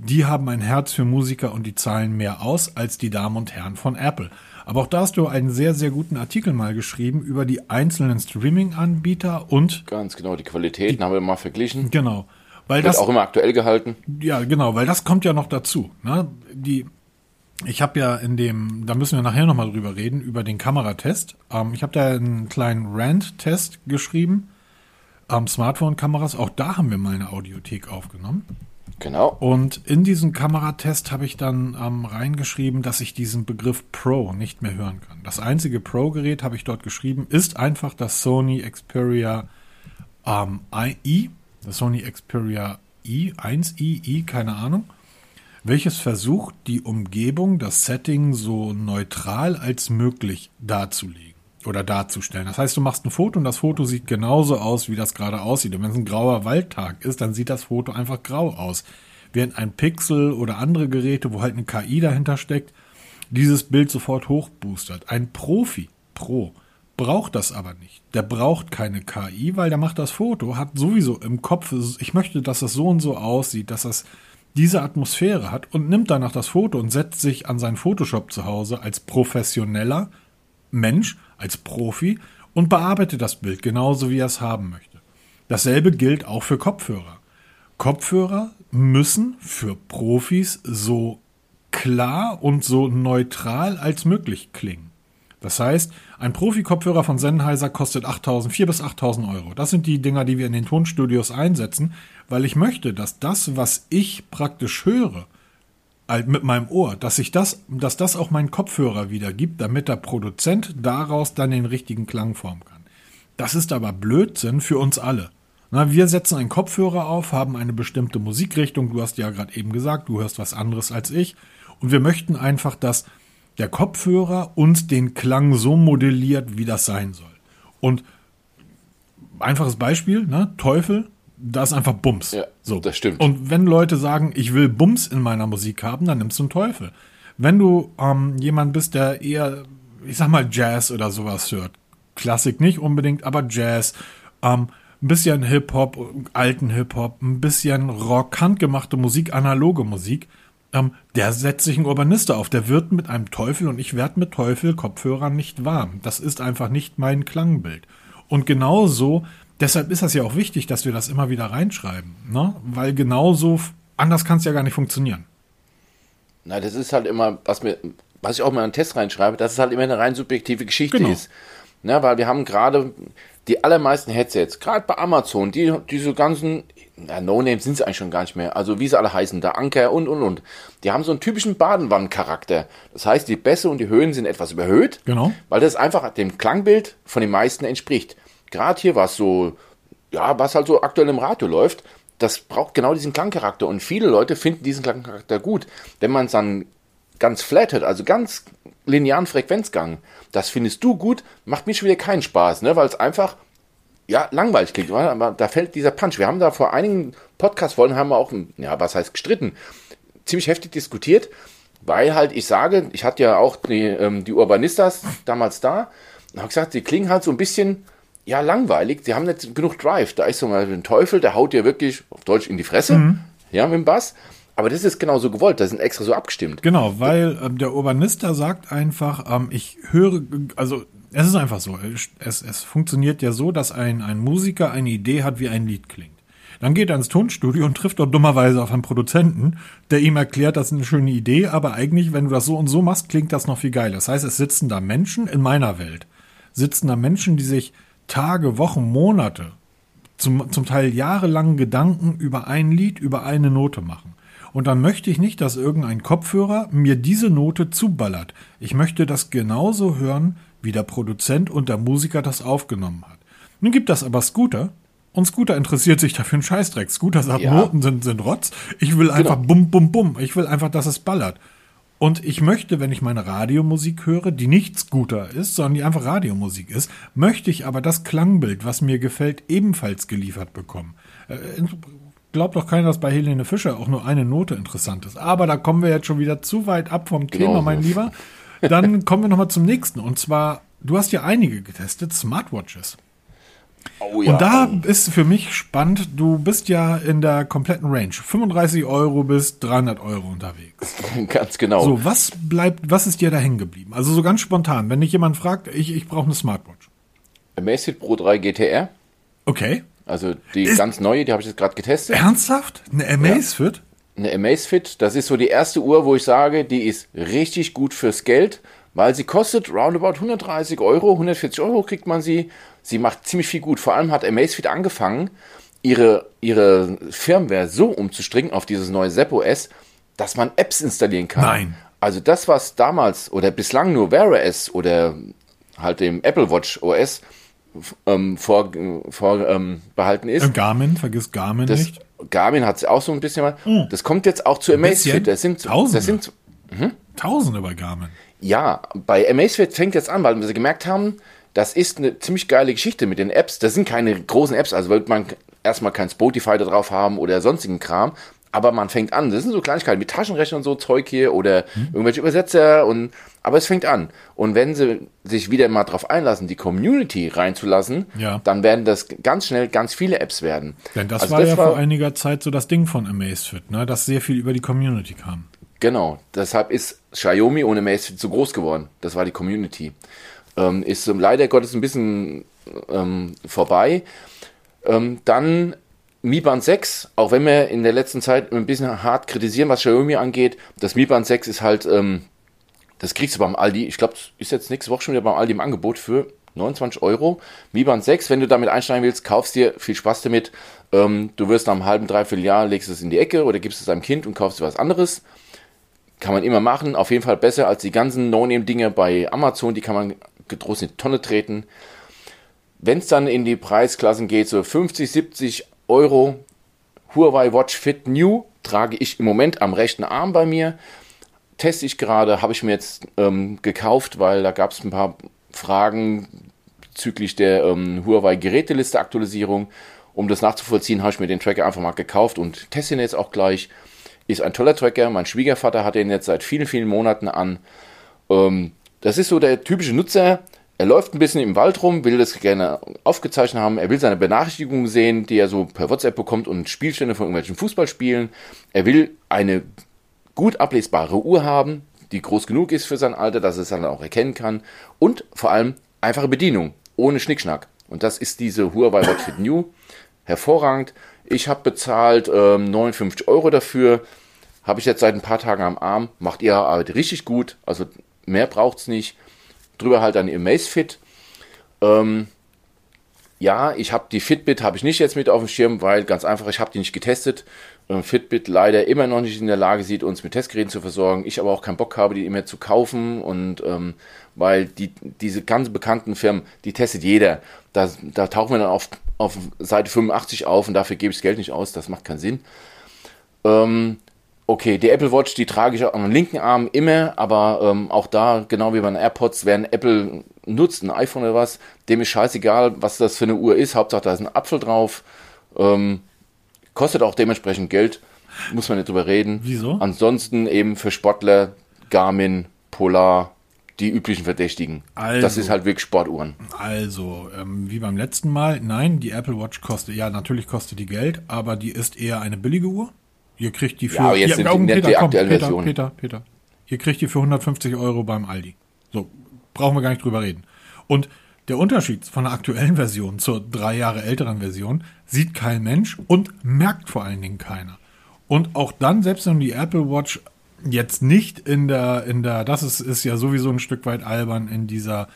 Die haben ein Herz für Musiker und die zahlen mehr aus als die Damen und Herren von Apple. Aber auch da hast du einen sehr, sehr guten Artikel mal geschrieben über die einzelnen Streaming-Anbieter und ganz genau die Qualitäten haben wir mal verglichen. genau, weil Wird das auch immer aktuell gehalten. ja, genau, weil das kommt ja noch dazu. Ne? Die, ich habe ja in dem, da müssen wir nachher nochmal drüber reden, über den Kameratest. Ähm, ich habe da einen kleinen Rand-Test geschrieben. Ähm, Smartphone-Kameras, auch da haben wir mal eine Audiothek aufgenommen. Genau. Und in diesen Kameratest habe ich dann ähm, reingeschrieben, dass ich diesen Begriff Pro nicht mehr hören kann. Das einzige Pro-Gerät, habe ich dort geschrieben, ist einfach das Sony Xperia ähm, i, das Sony Xperia i, 1i, i, keine Ahnung, welches versucht, die Umgebung, das Setting so neutral als möglich darzulegen oder darzustellen. Das heißt, du machst ein Foto und das Foto sieht genauso aus, wie das gerade aussieht. Und wenn es ein grauer Waldtag ist, dann sieht das Foto einfach grau aus. Während ein Pixel oder andere Geräte, wo halt eine KI dahinter steckt, dieses Bild sofort hochboostert. Ein Profi, Pro, braucht das aber nicht. Der braucht keine KI, weil der macht das Foto, hat sowieso im Kopf, ich möchte, dass es so und so aussieht, dass das diese Atmosphäre hat und nimmt danach das Foto und setzt sich an seinen Photoshop zu Hause als professioneller Mensch, als Profi und bearbeitet das Bild genauso, wie er es haben möchte. Dasselbe gilt auch für Kopfhörer. Kopfhörer müssen für Profis so klar und so neutral als möglich klingen. Das heißt, ein Profi-Kopfhörer von Sennheiser kostet 8000, 4 bis 8000 Euro. Das sind die Dinger, die wir in den Tonstudios einsetzen, weil ich möchte, dass das, was ich praktisch höre, mit meinem Ohr, dass ich das, dass das auch mein Kopfhörer wiedergibt, damit der Produzent daraus dann den richtigen Klang formen kann. Das ist aber Blödsinn für uns alle. Na, wir setzen einen Kopfhörer auf, haben eine bestimmte Musikrichtung. Du hast ja gerade eben gesagt, du hörst was anderes als ich. Und wir möchten einfach, dass der Kopfhörer uns den Klang so modelliert, wie das sein soll. Und einfaches Beispiel, ne? Teufel, da ist einfach Bums. Ja, so. das stimmt. Und wenn Leute sagen, ich will Bums in meiner Musik haben, dann nimmst du einen Teufel. Wenn du ähm, jemand bist, der eher, ich sag mal, Jazz oder sowas hört, Klassik nicht unbedingt, aber Jazz, ähm, ein bisschen Hip-Hop, alten Hip-Hop, ein bisschen Rock, handgemachte Musik, analoge Musik, ähm, der setzt sich ein Urbanister auf. Der wird mit einem Teufel und ich werde mit Teufel Kopfhörern nicht warm. Das ist einfach nicht mein Klangbild. Und genauso, deshalb ist das ja auch wichtig, dass wir das immer wieder reinschreiben, ne? Weil genauso, anders kann es ja gar nicht funktionieren. Na, das ist halt immer, was mir, was ich auch mal in einen Test reinschreibe, dass es halt immer eine rein subjektive Geschichte genau. ist. Na, weil wir haben gerade die allermeisten Headsets, gerade bei Amazon, die diese ganzen ja, No-Names sind sie eigentlich schon gar nicht mehr. Also wie sie alle heißen, da Anker und und und. Die haben so einen typischen Badenwanncharakter. Das heißt, die Bässe und die Höhen sind etwas überhöht. Genau. Weil das einfach dem Klangbild von den meisten entspricht. Gerade hier, was so, ja, was halt so aktuell im Radio läuft, das braucht genau diesen Klangcharakter. Und viele Leute finden diesen Klangcharakter gut. Wenn man es dann ganz flat hat, also ganz linearen Frequenzgang, das findest du gut, macht mir schon wieder keinen Spaß, ne? weil es einfach ja, langweilig klingt, aber da fällt dieser Punch. Wir haben da vor einigen Podcast-Folgen haben wir auch, ja, was heißt gestritten, ziemlich heftig diskutiert, weil halt, ich sage, ich hatte ja auch die, ähm, die Urbanistas damals da und habe gesagt, sie klingen halt so ein bisschen, ja, langweilig, sie haben nicht genug Drive. Da ist so mal ein Teufel, der haut dir wirklich auf Deutsch in die Fresse, mhm. ja, mit dem Bass. Aber das ist genau so gewollt, das sind extra so abgestimmt. Genau, weil ähm, der Urbanista sagt einfach, ähm, ich höre, also es ist einfach so. Es, es funktioniert ja so, dass ein, ein Musiker eine Idee hat, wie ein Lied klingt. Dann geht er ins Tonstudio und trifft dort dummerweise auf einen Produzenten, der ihm erklärt, das ist eine schöne Idee, aber eigentlich, wenn du das so und so machst, klingt das noch viel geiler. Das heißt, es sitzen da Menschen in meiner Welt, sitzen da Menschen, die sich Tage, Wochen, Monate, zum, zum Teil jahrelang Gedanken über ein Lied, über eine Note machen. Und dann möchte ich nicht, dass irgendein Kopfhörer mir diese Note zuballert. Ich möchte das genauso hören, wie der Produzent und der Musiker das aufgenommen hat. Nun gibt das aber Scooter und Scooter interessiert sich dafür einen Scheißdreck. Scooter sagt, ja. Noten sind, sind Rotz. Ich will einfach genau. bum, bum, bum. Ich will einfach, dass es ballert. Und ich möchte, wenn ich meine Radiomusik höre, die nicht Scooter ist, sondern die einfach Radiomusik ist, möchte ich aber das Klangbild, was mir gefällt, ebenfalls geliefert bekommen. Äh, glaubt doch keiner, dass bei Helene Fischer auch nur eine Note interessant ist. Aber da kommen wir jetzt schon wieder zu weit ab vom genau. Thema, mein Lieber. Dann kommen wir nochmal zum nächsten. Und zwar, du hast ja einige getestet, Smartwatches. Oh ja. Und da ist für mich spannend, du bist ja in der kompletten Range. 35 Euro bis 300 Euro unterwegs. Ganz genau. So, was bleibt, was ist dir da hängen geblieben? Also so ganz spontan, wenn dich jemand fragt, ich, ich brauche eine Smartwatch. Amazfit Pro 3 GTR. Okay. Also die ist ganz neue, die habe ich jetzt gerade getestet. Ernsthaft? Eine Amazfit? Ja eine Amazfit, das ist so die erste Uhr, wo ich sage, die ist richtig gut fürs Geld, weil sie kostet roundabout 130 Euro, 140 Euro kriegt man sie. Sie macht ziemlich viel gut. Vor allem hat Amazfit angefangen, ihre, ihre Firmware so umzustricken auf dieses neue Zep OS, dass man Apps installieren kann. Nein. Also das, was damals oder bislang nur Wear OS oder halt dem Apple Watch OS ähm, vor, vor ähm, behalten ist. Garmin, vergiss Garmin das, nicht. Garmin hat auch so ein bisschen mal. Mhm. Das kommt jetzt auch zu Amazfit. Das sind Tausende. Das sind hm? Tausende bei Garmin. Ja, bei Amazfit fängt jetzt an, weil wir gemerkt haben, das ist eine ziemlich geile Geschichte mit den Apps. Das sind keine großen Apps, also wird man erstmal kein Spotify da drauf haben oder sonstigen Kram. Aber man fängt an. Das sind so Kleinigkeiten mit Taschenrechner und so Zeug hier oder mhm. irgendwelche Übersetzer und aber es fängt an. Und wenn sie sich wieder mal drauf einlassen, die Community reinzulassen, ja. dann werden das ganz schnell ganz viele Apps werden. Denn das also war das ja war, vor einiger Zeit so das Ding von Amazfit, ne? dass sehr viel über die Community kam. Genau, deshalb ist Xiaomi ohne Amazfit so groß geworden. Das war die Community. Ähm, ist ähm, leider Gottes ein bisschen ähm, vorbei. Ähm, dann Mi Band 6, auch wenn wir in der letzten Zeit ein bisschen hart kritisieren, was Xiaomi angeht, das Mi Band 6 ist halt, ähm, das kriegst du beim Aldi, ich glaube, ist jetzt nächste Woche schon wieder beim Aldi im Angebot für 29 Euro. Mi Band 6, wenn du damit einsteigen willst, kaufst dir, viel Spaß damit. Ähm, du wirst nach einem halben, dreiviertel Jahr, legst es in die Ecke oder gibst es deinem Kind und kaufst dir was anderes. Kann man immer machen, auf jeden Fall besser als die ganzen No-Name-Dinge bei Amazon, die kann man getrost in die Tonne treten. Wenn es dann in die Preisklassen geht, so 50, 70 Euro Huawei Watch Fit New trage ich im Moment am rechten Arm bei mir. Teste ich gerade, habe ich mir jetzt ähm, gekauft, weil da gab es ein paar Fragen bezüglich der ähm, Huawei Geräteliste Aktualisierung. Um das nachzuvollziehen, habe ich mir den Tracker einfach mal gekauft und teste ihn jetzt auch gleich. Ist ein toller Tracker. Mein Schwiegervater hat den jetzt seit vielen, vielen Monaten an. Ähm, das ist so der typische Nutzer, er läuft ein bisschen im Wald rum, will das gerne aufgezeichnet haben. Er will seine Benachrichtigungen sehen, die er so per WhatsApp bekommt und Spielstände von irgendwelchen Fußballspielen. Er will eine gut ablesbare Uhr haben, die groß genug ist für sein Alter, dass er es dann auch erkennen kann. Und vor allem einfache Bedienung, ohne Schnickschnack. Und das ist diese Huawei Watch Fit New. Hervorragend. Ich habe bezahlt ähm, 59 Euro dafür. Habe ich jetzt seit ein paar Tagen am Arm. Macht ihre Arbeit richtig gut. Also mehr braucht es nicht drüber halt dann Amazfit. Ähm, ja, ich habe die Fitbit habe ich nicht jetzt mit auf dem Schirm, weil ganz einfach, ich habe die nicht getestet. Ähm, Fitbit leider immer noch nicht in der Lage sieht, uns mit Testgeräten zu versorgen. Ich aber auch keinen Bock habe, die immer zu kaufen und ähm, weil die diese ganz bekannten Firmen, die testet jeder. Da, da tauchen wir dann auf, auf Seite 85 auf und dafür gebe ich das Geld nicht aus. Das macht keinen Sinn. Ähm, Okay, die Apple Watch, die trage ich am linken Arm immer, aber ähm, auch da, genau wie bei den AirPods, wer ein Apple nutzt, ein iPhone oder was, dem ist scheißegal, was das für eine Uhr ist. Hauptsache, da ist ein Apfel drauf. Ähm, kostet auch dementsprechend Geld, muss man nicht drüber reden. Wieso? Ansonsten eben für Sportler, Garmin, Polar, die üblichen Verdächtigen. Also, das ist halt wirklich Sportuhren. Also, ähm, wie beim letzten Mal, nein, die Apple Watch kostet, ja, natürlich kostet die Geld, aber die ist eher eine billige Uhr. Ihr kriegt die für. Ja, jetzt ja, sind die, Peter, die komm, Peter, Version. Peter, Peter. Ihr kriegt die für 150 Euro beim Aldi. So, brauchen wir gar nicht drüber reden. Und der Unterschied von der aktuellen Version zur drei Jahre älteren Version sieht kein Mensch und merkt vor allen Dingen keiner. Und auch dann, selbst wenn die Apple Watch jetzt nicht in der, in der, das ist, ist ja sowieso ein Stück weit albern in dieser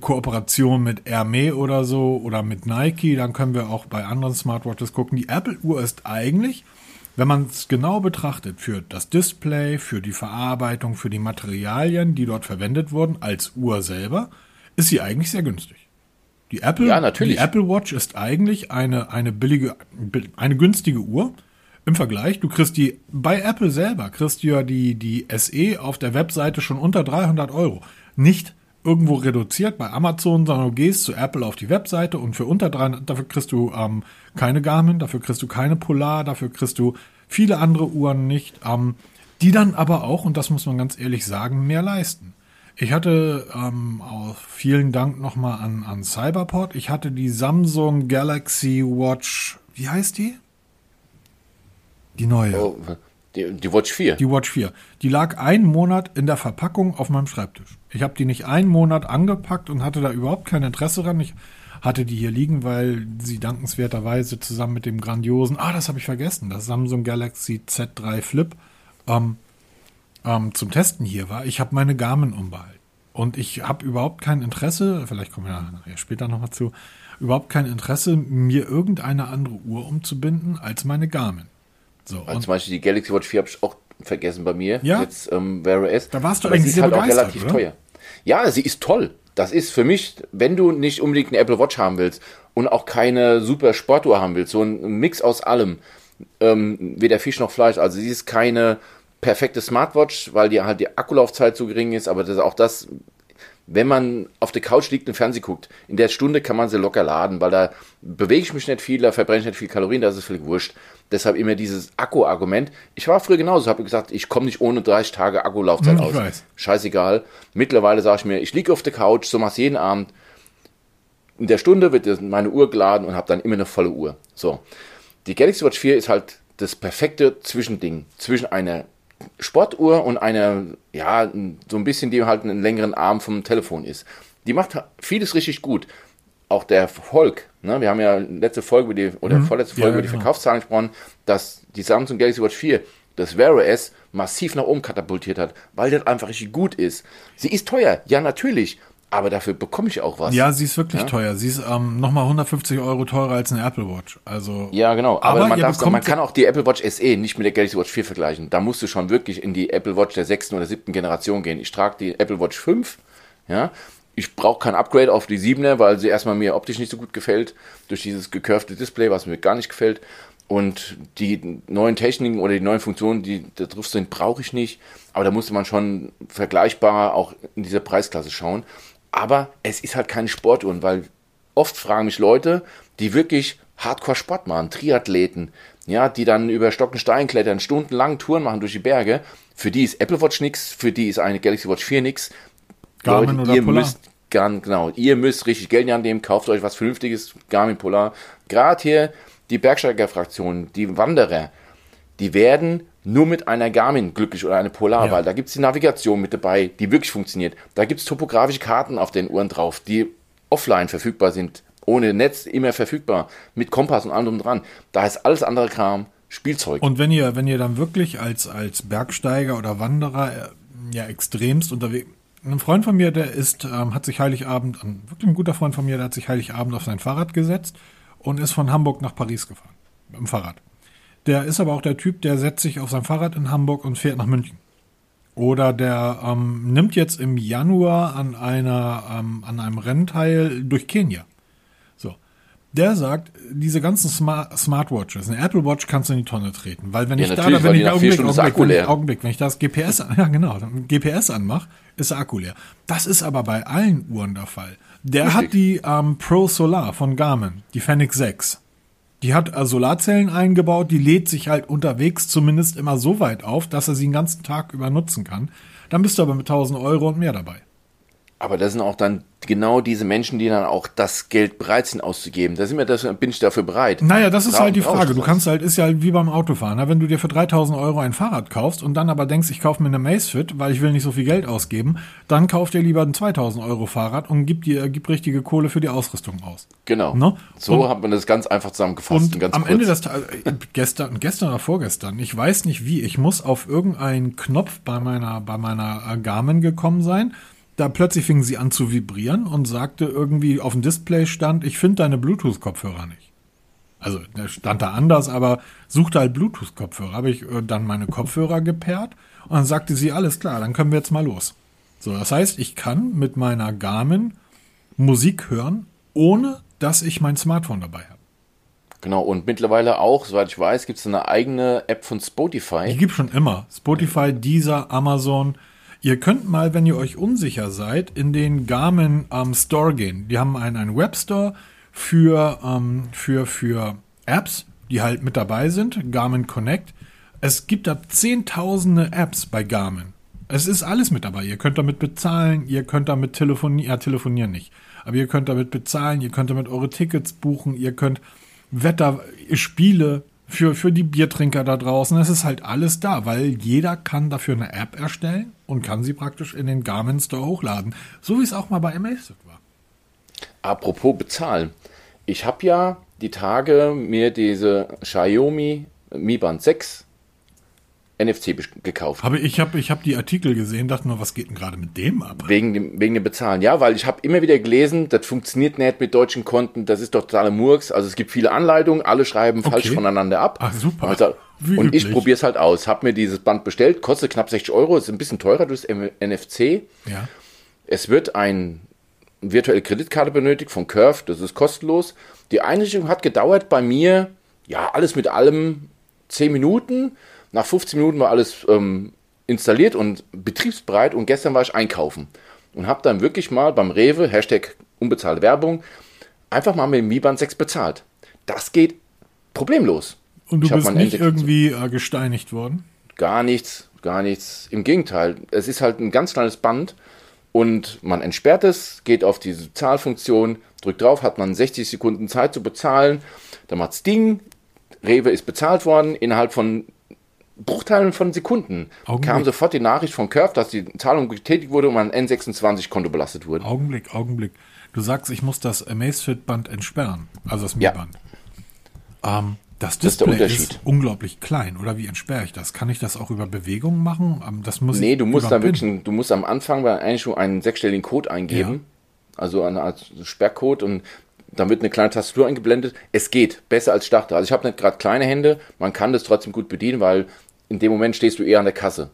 Kooperation mit Hermé oder so oder mit Nike, dann können wir auch bei anderen Smartwatches gucken. Die Apple Uhr ist eigentlich wenn man es genau betrachtet, für das Display, für die Verarbeitung, für die Materialien, die dort verwendet wurden, als Uhr selber, ist sie eigentlich sehr günstig. Die Apple, ja, natürlich. die Apple Watch ist eigentlich eine, eine billige, eine günstige Uhr. Im Vergleich, du kriegst die, bei Apple selber kriegst du ja die, die SE auf der Webseite schon unter 300 Euro. Nicht irgendwo reduziert bei Amazon, sondern du gehst zu Apple auf die Webseite und für unter 300, dafür kriegst du ähm, keine Garmin, dafür kriegst du keine Polar, dafür kriegst du viele andere Uhren nicht, ähm, die dann aber auch, und das muss man ganz ehrlich sagen, mehr leisten. Ich hatte ähm, auch vielen Dank nochmal an, an Cyberport. Ich hatte die Samsung Galaxy Watch, wie heißt die? Die neue. Oh, die, die Watch 4. Die Watch 4. Die lag einen Monat in der Verpackung auf meinem Schreibtisch. Ich habe die nicht einen Monat angepackt und hatte da überhaupt kein Interesse dran. Ich hatte die hier liegen, weil sie dankenswerterweise zusammen mit dem grandiosen, ah, das habe ich vergessen, das Samsung Galaxy Z3 Flip ähm, ähm, zum Testen hier war. Ich habe meine Garmin umbehalten. Und ich habe überhaupt kein Interesse, vielleicht kommen wir nachher später nochmal zu, überhaupt kein Interesse, mir irgendeine andere Uhr umzubinden als meine Garmin. So, also zum Beispiel die Galaxy Watch 4 habe ich auch vergessen bei mir. Ja. Jetzt ähm, wäre es. Da warst du eigentlich sehr halt auch relativ oder? teuer. Ja, sie ist toll. Das ist für mich, wenn du nicht unbedingt eine Apple Watch haben willst und auch keine super Sportuhr haben willst, so ein Mix aus allem, ähm, weder Fisch noch Fleisch. Also sie ist keine perfekte Smartwatch, weil die halt die Akkulaufzeit zu gering ist, aber das, auch das wenn man auf der Couch liegt und Fernsehen guckt, in der Stunde kann man sie locker laden, weil da bewege ich mich nicht viel, da verbrenne ich nicht viel Kalorien, da ist es völlig wurscht. Deshalb immer dieses Akku-Argument. Ich war früher genauso, habe gesagt, ich komme nicht ohne 30 Tage Akkulaufzeit Hm, aus. weiß. Scheißegal. Mittlerweile sage ich mir, ich liege auf der Couch, so mach's jeden Abend. In der Stunde wird meine Uhr geladen und habe dann immer eine volle Uhr. So. Die Galaxy Watch 4 ist halt das perfekte Zwischending zwischen einer Sportuhr und einer, ja, so ein bisschen, die halt einen längeren Arm vom Telefon ist. Die macht vieles richtig gut. Auch der Erfolg, ne? wir haben ja letzte Folge über die, oder vorletzte Ja, Folge über die genau. Verkaufszahlen gesprochen, dass die Samsung Galaxy Watch 4 das Wear OS massiv nach oben katapultiert hat, weil das einfach richtig gut ist. Sie ist teuer, ja natürlich, aber dafür bekomme ich auch was. Ja, sie ist wirklich Ja? teuer. Sie ist ähm, nochmal 150 Euro teurer als eine Apple Watch. Also Ja, genau. Aber, Aber man, darf, man kann auch die Apple Watch SE nicht mit der Galaxy Watch 4 vergleichen. Da musst du schon wirklich in die Apple Watch der sechsten oder siebten Generation gehen. Ich trage die Apple Watch 5. Ja. Ich brauche kein Upgrade auf die 7er, weil sie erstmal mir optisch nicht so gut gefällt. Durch dieses gecurvte Display, was mir gar nicht gefällt. Und die neuen Techniken oder die neuen Funktionen, die da drauf sind, brauche ich nicht. Aber da musste man schon vergleichbar auch in dieser Preisklasse schauen. Aber es ist halt keine Sportuhren, weil oft fragen mich Leute, die wirklich Hardcore-Sport machen, Triathleten, ja, die dann über Stock und Stein klettern, stundenlang Touren machen durch die Berge. Für die ist Apple Watch nix, für die ist eine Galaxy Watch 4 nix. Garmin oder ihr Polar. müsst ganz genau, ihr müsst richtig Geld in die Hand nehmen, kauft euch was Vernünftiges, Garmin Polar. Gerade hier die Bergsteiger-Fraktion, die Wanderer, die werden nur mit einer Garmin glücklich oder einer Polar, Ja. weil da gibt es die Navigation mit dabei, die wirklich funktioniert. Da gibt es topografische Karten auf den Uhren drauf, die offline verfügbar sind, ohne Netz immer verfügbar, mit Kompass und allem drum dran. Da ist alles andere Kram Spielzeug. Und wenn ihr, wenn ihr dann wirklich als, als Bergsteiger oder Wanderer äh, ja extremst unterwegs. Ein Freund von mir, der ist, ähm, hat sich Heiligabend, ein wirklich ein guter Freund von mir, der hat sich Heiligabend auf sein Fahrrad gesetzt und ist von Hamburg nach Paris gefahren. Mit dem Fahrrad. Der ist aber auch der Typ, der setzt sich auf sein Fahrrad in Hamburg und fährt nach München. Oder der ähm, nimmt jetzt im Januar an einer, ähm, an einem Rennteil durch Kenia. So. Der sagt, diese ganzen Smart Smartwatches, eine Apple Watch kannst du in die Tonne treten, weil wenn Ja, ich da, wenn ich Augenblick, Augenblick, wenn ich. Augenblick, wenn ich das GPS, an- ja genau, GPS anmache, ist der Akku leer. Das ist aber bei allen Uhren der Fall. Der Richtig. hat die ähm, Pro Solar von Garmin, die Fenix 6. Die hat äh, Solarzellen eingebaut, die lädt sich halt unterwegs zumindest immer so weit auf, dass er sie den ganzen Tag über nutzen kann. Dann bist du aber mit 1000 Euro und mehr dabei. Aber das sind auch dann genau diese Menschen, die dann auch das Geld bereit sind auszugeben. Da sind wir, das bin ich dafür bereit. Naja, das ist halt die Frage. Du kannst halt, ist ja halt wie beim Autofahren. ne? Wenn du dir für 3000 Euro ein Fahrrad kaufst und dann aber denkst, ich kaufe mir eine Macefit, weil ich will nicht so viel Geld ausgeben, dann kauf dir lieber ein 2000 Euro Fahrrad und gib dir, gib richtige Kohle für die Ausrüstung aus. Genau. Ne? So Und- hat man das ganz einfach zusammengefasst. Und ganz am kurz. Ende des Tages, äh, gestern, gestern oder vorgestern, ich weiß nicht wie, ich muss auf irgendeinen Knopf bei meiner, bei meiner Garmin gekommen sein. Da plötzlich fing sie an zu vibrieren und sagte irgendwie auf dem Display stand, ich finde deine Bluetooth-Kopfhörer nicht. Also, der stand da anders, aber suchte halt Bluetooth-Kopfhörer. Habe ich äh, dann meine Kopfhörer gepaart und dann sagte sie, alles klar, dann können wir jetzt mal los. So, das heißt, ich kann mit meiner Garmin Musik hören, ohne dass ich mein Smartphone dabei habe. Genau, und mittlerweile auch, soweit ich weiß, gibt es eine eigene App von Die Spotify. gibt schon immer. Spotify, Deezer, Amazon. Ihr könnt mal, wenn ihr euch unsicher seid, in den Garmin ähm, Store gehen. Die haben einen, einen Webstore für, ähm, für, für Apps, die halt mit dabei sind. Garmin Connect. Es gibt da zehntausende Apps bei Garmin. Es ist alles mit dabei. Ihr könnt damit bezahlen, ihr könnt damit telefonieren, ja, telefonieren nicht. Aber ihr könnt damit bezahlen, ihr könnt damit eure Tickets buchen, ihr könnt Wetter, Spiele für, für die Biertrinker da draußen. Es ist halt alles da, weil jeder kann dafür eine App erstellen und kann sie praktisch in den Garmin Store hochladen. So wie es auch mal bei Amazfit war. Apropos bezahlen. Ich habe ja die Tage mir diese Xiaomi Mi Band 6 NFC gekauft. Aber ich habe ich hab die Artikel gesehen, dachte nur, was geht denn gerade mit dem ab? Wegen dem, wegen dem Bezahlen. Ja, weil ich habe immer wieder gelesen, das funktioniert nicht mit deutschen Konten, das ist doch totaler Murks. Also es gibt viele Anleitungen, alle schreiben falsch Okay. voneinander ab. Ach, super. Und ich, Wie und ich üblich. probiere es halt aus. Habe mir dieses Band bestellt, kostet knapp 60 Euro, ist ein bisschen teurer durch das M- NFC. Ja. Es wird ein virtuelle Kreditkarte benötigt von Curve, das ist kostenlos. Die Einrichtung hat gedauert bei mir, ja, alles mit allem 10 Minuten. Nach 15 Minuten war alles ähm, installiert und betriebsbereit und gestern war ich einkaufen. und habe dann wirklich mal beim Rewe, Hashtag unbezahlte Werbung, einfach mal mit dem Mi Band 6 bezahlt. Das geht problemlos. Und du bist nicht N6 irgendwie äh, gesteinigt worden? Gar nichts, gar nichts. Im Gegenteil, es ist halt ein ganz kleines Band und man entsperrt es, geht auf diese Zahlfunktion, drückt drauf, hat man 60 Sekunden Zeit zu bezahlen, dann macht's Ding, Rewe ist bezahlt worden, innerhalb von Bruchteilen von Sekunden Augenblick. kam sofort die Nachricht von Curve, dass die Zahlung getätigt wurde und mein N26-Konto belastet wurde. Augenblick, Augenblick. Du sagst, ich muss das Amazfit-Band entsperren, also das Ja. Mi-Band. Ähm, das ist der Display ist, Unterschied. unglaublich klein. Oder wie entsperre ich das? Kann ich das auch über Bewegung machen? Ähm, Das muss Nee, du musst da wirklich, ein- du musst am Anfang bei Einstellung einen sechsstelligen Code eingeben. Also eine Art Sperrcode und dann wird eine kleine Tastatur eingeblendet. Es geht besser als ich dachte. Also ich habe nicht gerade kleine Hände, man kann das trotzdem gut bedienen, weil in dem Moment stehst du eher an der Kasse.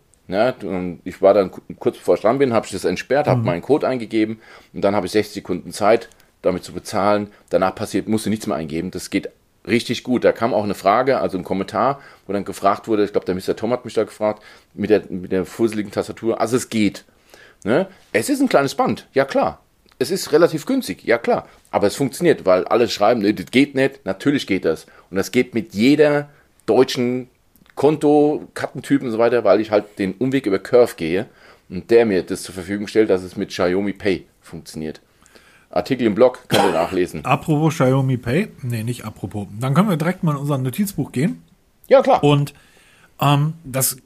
Und ich war dann ku- kurz bevor ich dran bin, habe ich das entsperrt, Mhm. habe meinen Code eingegeben und dann habe ich 60 Sekunden Zeit, damit zu bezahlen. Danach passiert, musst du nichts mehr eingeben. Das geht richtig gut. Da kam auch eine Frage, also ein Kommentar, wo dann gefragt wurde, ich glaube, der Mr. Tom hat mich da gefragt, mit der, mit der fusseligen Tastatur. Also es geht. Ne? Es ist ein kleines Band, ja klar. Es ist relativ günstig, ja klar. Aber es funktioniert, weil alle schreiben, nee, das geht nicht. Natürlich geht das. Und das geht mit jeder deutschen Konto, Kartentypen und so weiter, weil ich halt den Umweg über Curve gehe und der mir das zur Verfügung stellt, dass es mit Xiaomi Pay funktioniert. Artikel im Blog könnt ihr nachlesen. Apropos Xiaomi Pay. Nee, nicht apropos. Dann können wir direkt mal in unser Notizbuch gehen. Ja, klar. Und ähm, das,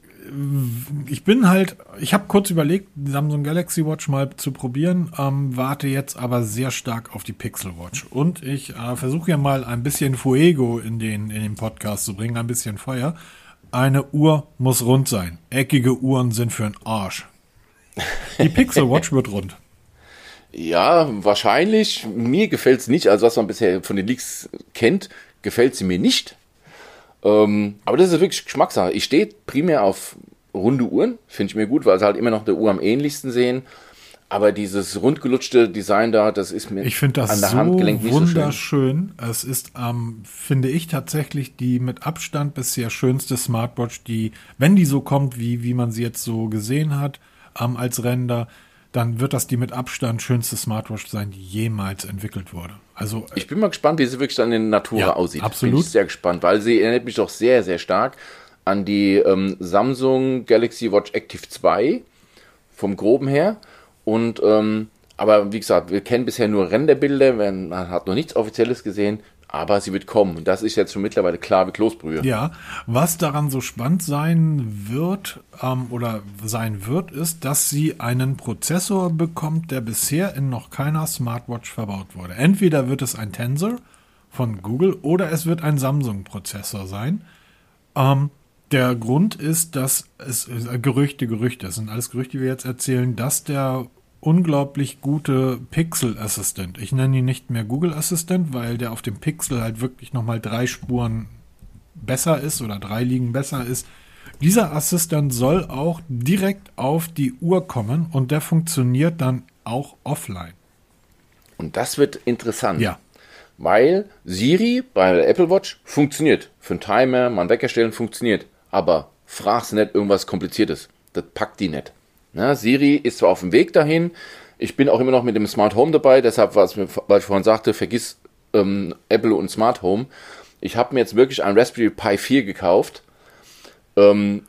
ich bin halt, ich habe kurz überlegt, die Samsung Galaxy Watch mal zu probieren, ähm, warte jetzt aber sehr stark auf die Pixel Watch. Und ich äh, versuche ja mal ein bisschen Fuego in den, in den Podcast zu bringen, ein bisschen Feuer. Eine Uhr muss rund sein. Eckige Uhren sind für einen Arsch. Die Pixel Watch wird rund. Ja, wahrscheinlich. Mir gefällt es nicht. Also was man bisher von den Leaks kennt, gefällt sie mir nicht. Ähm, aber das ist wirklich Geschmackssache. Ich stehe primär auf runde Uhren. Finde ich mir gut, weil sie halt immer noch der Uhr am ähnlichsten sehen. Aber dieses rundgelutschte Design da, das ist mir Ich das an der so Handgelenk nicht so schön. wunderschön. Es ist, ähm, finde ich, tatsächlich die mit Abstand bisher schönste Smartwatch, die, wenn die so kommt, wie, wie man sie jetzt so gesehen hat, ähm, als Render, dann wird das die mit Abstand schönste Smartwatch sein, die jemals entwickelt wurde. Also Ich bin mal gespannt, wie sie wirklich dann in Natura Ja, aussieht. absolut. Bin ich sehr gespannt, weil sie erinnert mich doch sehr, sehr stark an die ähm, Samsung Galaxy Watch Active 2 vom Groben her. Und ähm, aber wie gesagt, wir kennen bisher nur Renderbilder, man hat noch nichts Offizielles gesehen, aber sie wird kommen. Und das ist jetzt schon mittlerweile klar wie Kloßbrühe. Ja, was daran so spannend sein wird ähm, oder sein wird, ist, dass sie einen Prozessor bekommt, der bisher in noch keiner Smartwatch verbaut wurde. Entweder wird es ein Tensor von Google oder es wird ein Samsung-Prozessor sein. Ähm, der Grund ist, dass es äh, Gerüchte, Gerüchte, es sind alles Gerüchte, die wir jetzt erzählen, dass der unglaublich gute Pixel Assistant, ich nenne ihn nicht mehr Google Assistant, weil der auf dem Pixel halt wirklich nochmal drei Spuren besser ist oder drei liegen besser ist. Dieser Assistent soll auch direkt auf die Uhr kommen und der funktioniert dann auch offline. Und das wird interessant. Ja. Weil Siri bei der Apple Watch funktioniert. Für einen Timer, mal einen Wecker stellen, funktioniert. Aber fragst nicht irgendwas Kompliziertes. Das packt die nicht. Na, Siri ist zwar auf dem Weg dahin. Ich bin auch immer noch mit dem Smart Home dabei. Deshalb, was, was ich vorhin sagte, vergiss ähm, Apple und Smart Home. Ich habe mir jetzt wirklich ein Raspberry Pi 4 gekauft. Ähm,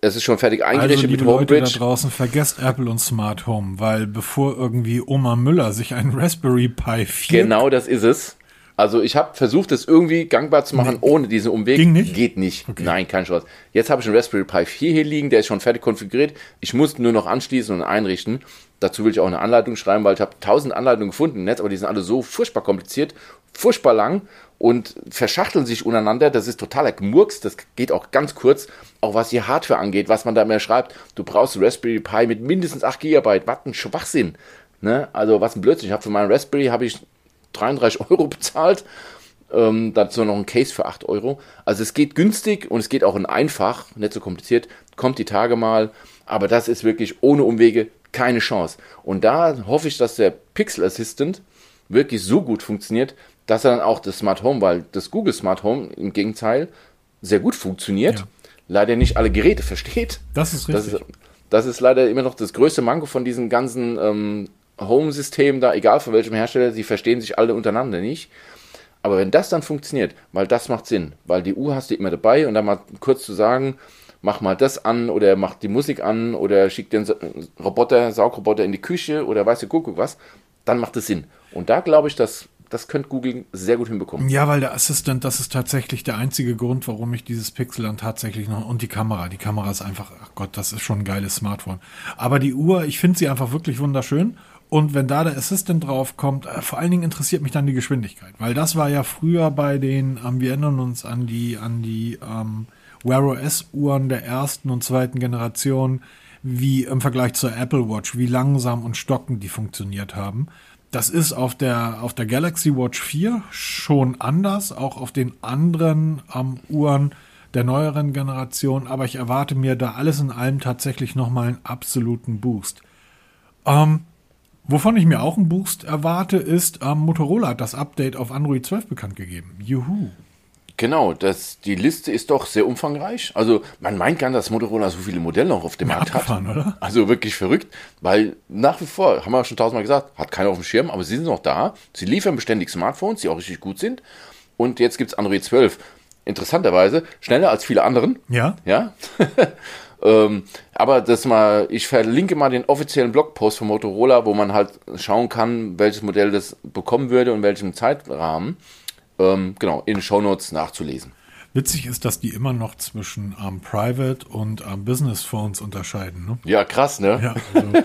es ist schon fertig Also eingerichtet liebe mit Leute da Homebridge. draußen, vergesst Apple und Smart Home, weil bevor irgendwie Oma Müller sich einen Raspberry Pi 4 Genau das ist es. Also ich habe versucht, es irgendwie gangbar zu machen, ohne diesen Umweg. Ging nicht? Geht nicht. Nein, keine Chance. Jetzt habe ich einen Raspberry Pi 4 hier liegen, der ist schon fertig konfiguriert. Ich muss nur noch anschließen und einrichten. Dazu will ich auch eine Anleitung schreiben, weil ich habe tausend Anleitungen gefunden im Netz, aber die sind alle so furchtbar kompliziert, furchtbar lang und verschachteln sich untereinander. Das ist totaler Gemurks. Das geht auch ganz kurz. Auch was die Hardware angeht, was man da mehr schreibt. Du brauchst einen Raspberry Pi mit mindestens 8 GB. Was ein Schwachsinn. Ne? Also was ein Blödsinn. Ich habe für meinen Raspberry habe ich 33 Euro bezahlt. Ähm, dazu noch ein Case für 8 Euro. Also es geht günstig und es geht auch in einfach, nicht so kompliziert. Kommt die Tage mal. Aber das ist wirklich ohne Umwege keine Chance. Und da hoffe ich, dass der Pixel Assistant wirklich so gut funktioniert, dass er dann auch das Smart Home, weil das Google Smart Home im Gegenteil sehr gut funktioniert, Ja. leider nicht alle Geräte versteht. Das ist Das richtig. ist, Das ist leider immer noch das größte Manko von diesen ganzen ähm, Home-Systemen da, egal von welchem Hersteller, sie verstehen sich alle untereinander nicht. Aber wenn das dann funktioniert, weil das macht Sinn, weil die Uhr hast du immer dabei und dann mal kurz zu sagen, mach mal das an oder mach die Musik an oder schick den Roboter, Saugroboter in die Küche oder weißt du, guck, guck was, dann macht es Sinn. Und da glaube ich, dass das könnte Google sehr gut hinbekommen. Ja, weil der Assistant, das ist tatsächlich der einzige Grund, warum ich dieses Pixel dann tatsächlich noch und die Kamera. Die Kamera ist einfach, ach Gott, das ist schon ein geiles Smartphone. Aber die Uhr, ich finde sie einfach wirklich wunderschön. Und wenn da der Assistant draufkommt, äh, vor allen Dingen interessiert mich dann die Geschwindigkeit, weil das war ja früher bei den, ähm, wir erinnern uns an die, an die ähm, Wear OS Uhren der ersten und zweiten Generation, wie im Vergleich zur Apple Watch, wie langsam und stockend die funktioniert haben. Das ist auf der, auf der Galaxy Watch 4 schon anders, auch auf den anderen ähm, Uhren der neueren Generation, aber ich erwarte mir da alles in allem tatsächlich nochmal einen absoluten Boost. Ähm, wovon ich mir auch einen Boost erwarte, ist, ähm, Motorola hat das Update auf Android 12 bekannt gegeben. Juhu. Genau, das, die Liste ist doch sehr umfangreich. Also man meint gar nicht, dass Motorola so viele Modelle noch auf dem Markt hat. Oder? Also wirklich verrückt, weil nach wie vor, haben wir schon tausendmal gesagt, hat keiner auf dem Schirm, aber sie sind noch da. Sie liefern beständig Smartphones, die auch richtig gut sind. Und jetzt gibt es Android 12. Interessanterweise, schneller als viele anderen. Ja. Ja. ähm, aber das mal, ich verlinke mal den offiziellen Blogpost von Motorola, wo man halt schauen kann, welches Modell das bekommen würde und welchem Zeitrahmen ähm, genau, in den Shownotes nachzulesen. Witzig ist, dass die immer noch zwischen ähm, Private und ähm, Business Phones unterscheiden. Ne? Ja, krass, ne? Ja, also,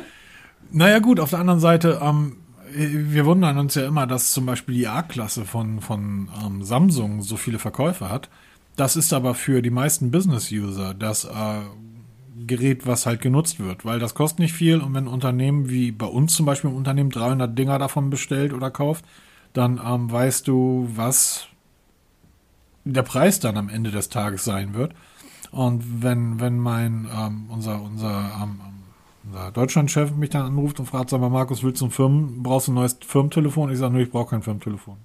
naja, gut, auf der anderen Seite, ähm, wir wundern uns ja immer, dass zum Beispiel die A-Klasse von, von ähm, Samsung so viele Verkäufe hat. Das ist aber für die meisten Business-User das äh, Gerät, was halt genutzt wird, weil das kostet nicht viel und wenn ein Unternehmen wie bei uns zum Beispiel ein Unternehmen 300 Dinger davon bestellt oder kauft, dann ähm, weißt du, was der Preis dann am Ende des Tages sein wird. Und wenn, wenn mein, ähm, unser, unser, ähm, unser Deutschlandchef mich dann anruft und fragt, sag mal, Markus, willst du ein Firmen, brauchst du ein neues Firmentelefon? Ich sage, nur, ich brauche kein Firmentelefon.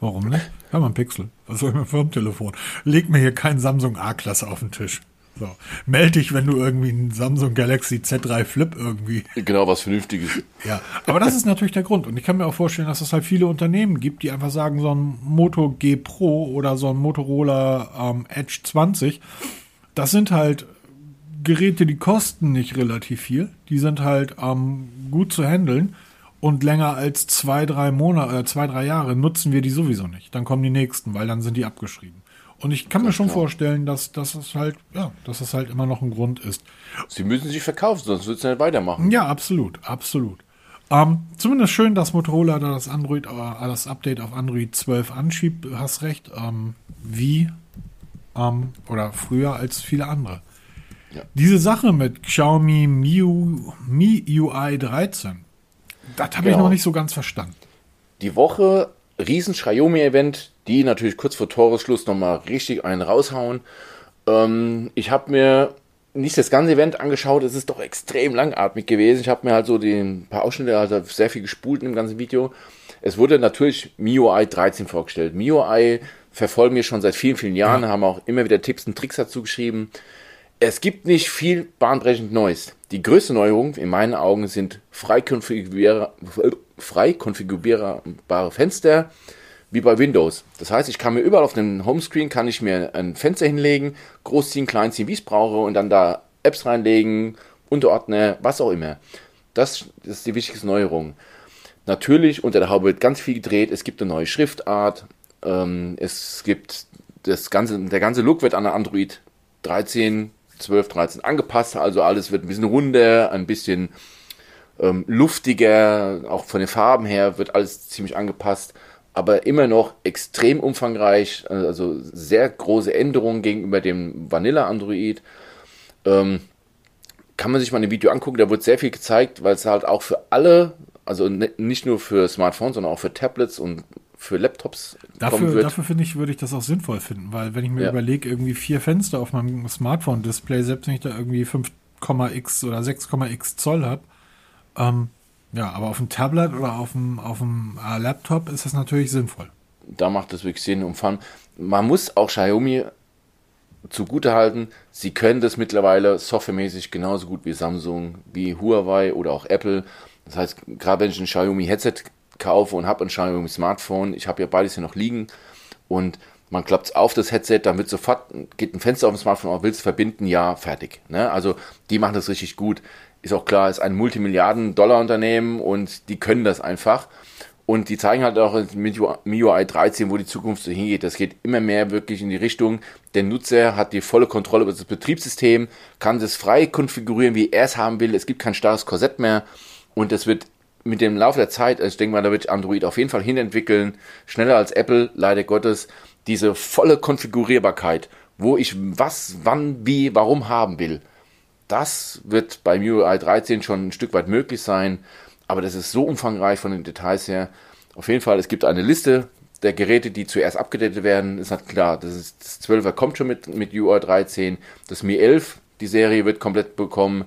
Warum nicht? Ja, mal ein Pixel. Was soll ich mit dem Firmentelefon? Leg mir hier kein Samsung A-Klasse auf den Tisch. So. Meld dich, wenn du irgendwie ein Samsung Galaxy Z3 Flip irgendwie. Genau, was Vernünftiges. Ja, aber das ist natürlich der Grund. Und ich kann mir auch vorstellen, dass es halt viele Unternehmen gibt, die einfach sagen, so ein Moto G Pro oder so ein Motorola ähm, Edge 20, das sind halt Geräte, die kosten nicht relativ viel. Die sind halt ähm, gut zu handeln. Und länger als zwei, drei Monate, äh, zwei, drei Jahre nutzen wir die sowieso nicht. Dann kommen die nächsten, weil dann sind die abgeschrieben. Und ich kann mir schon klar. vorstellen, dass, dass es halt, ja, dass es halt immer noch ein Grund ist. Sie müssen sich verkaufen, sonst wird es nicht weitermachen. Ja, absolut, absolut. Ähm, zumindest schön, dass Motorola da das Android, äh, das Update auf Android 12 anschiebt. Du hast recht. Ähm, wie ähm, oder früher als viele andere. Ja. Diese Sache mit Xiaomi Miu, MIUI 13, das habe genau. ich noch nicht so ganz verstanden. Die Woche riesen Xiaomi-Event, die natürlich kurz vor Toresschluss nochmal richtig einen raushauen. Ähm, ich habe mir nicht das ganze Event angeschaut, es ist doch extrem langatmig gewesen. Ich habe mir halt so den paar Ausschnitte, also sehr viel gespult im ganzen Video. Es wurde natürlich MIUI 13 vorgestellt. MIUI verfolgen wir schon seit vielen, vielen Jahren, ja. haben auch immer wieder Tipps und Tricks dazu geschrieben. Es gibt nicht viel bahnbrechend Neues. Die größte Neuerung in meinen Augen sind frei, konfigurierbare, frei konfigurierbare Fenster, wie bei Windows. Das heißt, ich kann mir überall auf dem Homescreen kann ich mir ein Fenster hinlegen, großziehen, kleinziehen, wie ich es brauche und dann da Apps reinlegen, Unterordner, was auch immer. Das, das ist die wichtigste Neuerung. Natürlich, unter der Haube wird ganz viel gedreht. Es gibt eine neue Schriftart. Ähm, es gibt das ganze, der ganze Look wird an der Android 13, 12, 13 angepasst. Also alles wird ein bisschen runder, ein bisschen ähm, luftiger, auch von den Farben her wird alles ziemlich angepasst aber immer noch extrem umfangreich, also sehr große Änderungen gegenüber dem Vanilla Android. Ähm, kann man sich mal ein Video angucken, da wird sehr viel gezeigt, weil es halt auch für alle, also ne, nicht nur für Smartphones, sondern auch für Tablets und für Laptops dafür, kommen wird. Dafür finde ich, würde ich das auch sinnvoll finden, weil wenn ich mir ja. überlege, irgendwie vier Fenster auf meinem Smartphone-Display, selbst wenn ich da irgendwie 5,x oder 6,x Zoll habe, ähm, ja, aber auf dem Tablet oder auf dem, auf dem äh, Laptop ist das natürlich sinnvoll. Da macht das wirklich Sinn. Allem, man muss auch Xiaomi zugute halten, sie können das mittlerweile softwaremäßig genauso gut wie Samsung, wie Huawei oder auch Apple. Das heißt, gerade wenn ich ein Xiaomi Headset kaufe und habe ein Xiaomi Smartphone, ich habe ja beides hier noch liegen und man klappt es auf das Headset, dann wird sofort, geht ein Fenster auf dem Smartphone auf, willst verbinden, ja, fertig. Ne? Also die machen das richtig gut. Ist auch klar, ist ein Multimilliarden-Dollar-Unternehmen und die können das einfach. Und die zeigen halt auch mit MIUI 13, wo die Zukunft so hingeht. Das geht immer mehr wirklich in die Richtung. Der Nutzer hat die volle Kontrolle über das Betriebssystem, kann das frei konfigurieren, wie er es haben will. Es gibt kein starres Korsett mehr. Und das wird mit dem Laufe der Zeit, also ich denke mal, da wird Android auf jeden Fall hinentwickeln. Schneller als Apple, leider Gottes. Diese volle Konfigurierbarkeit, wo ich was, wann, wie, warum haben will. Das wird bei MIUI 13 schon ein Stück weit möglich sein aber das ist so umfangreich von den Details her. Auf jeden Fall, es gibt eine Liste der Geräte, die zuerst abgedatet werden. Ist halt klar, das, ist, das 12er kommt schon mit, mit UI 13. Das Mi 11, die Serie wird komplett bekommen.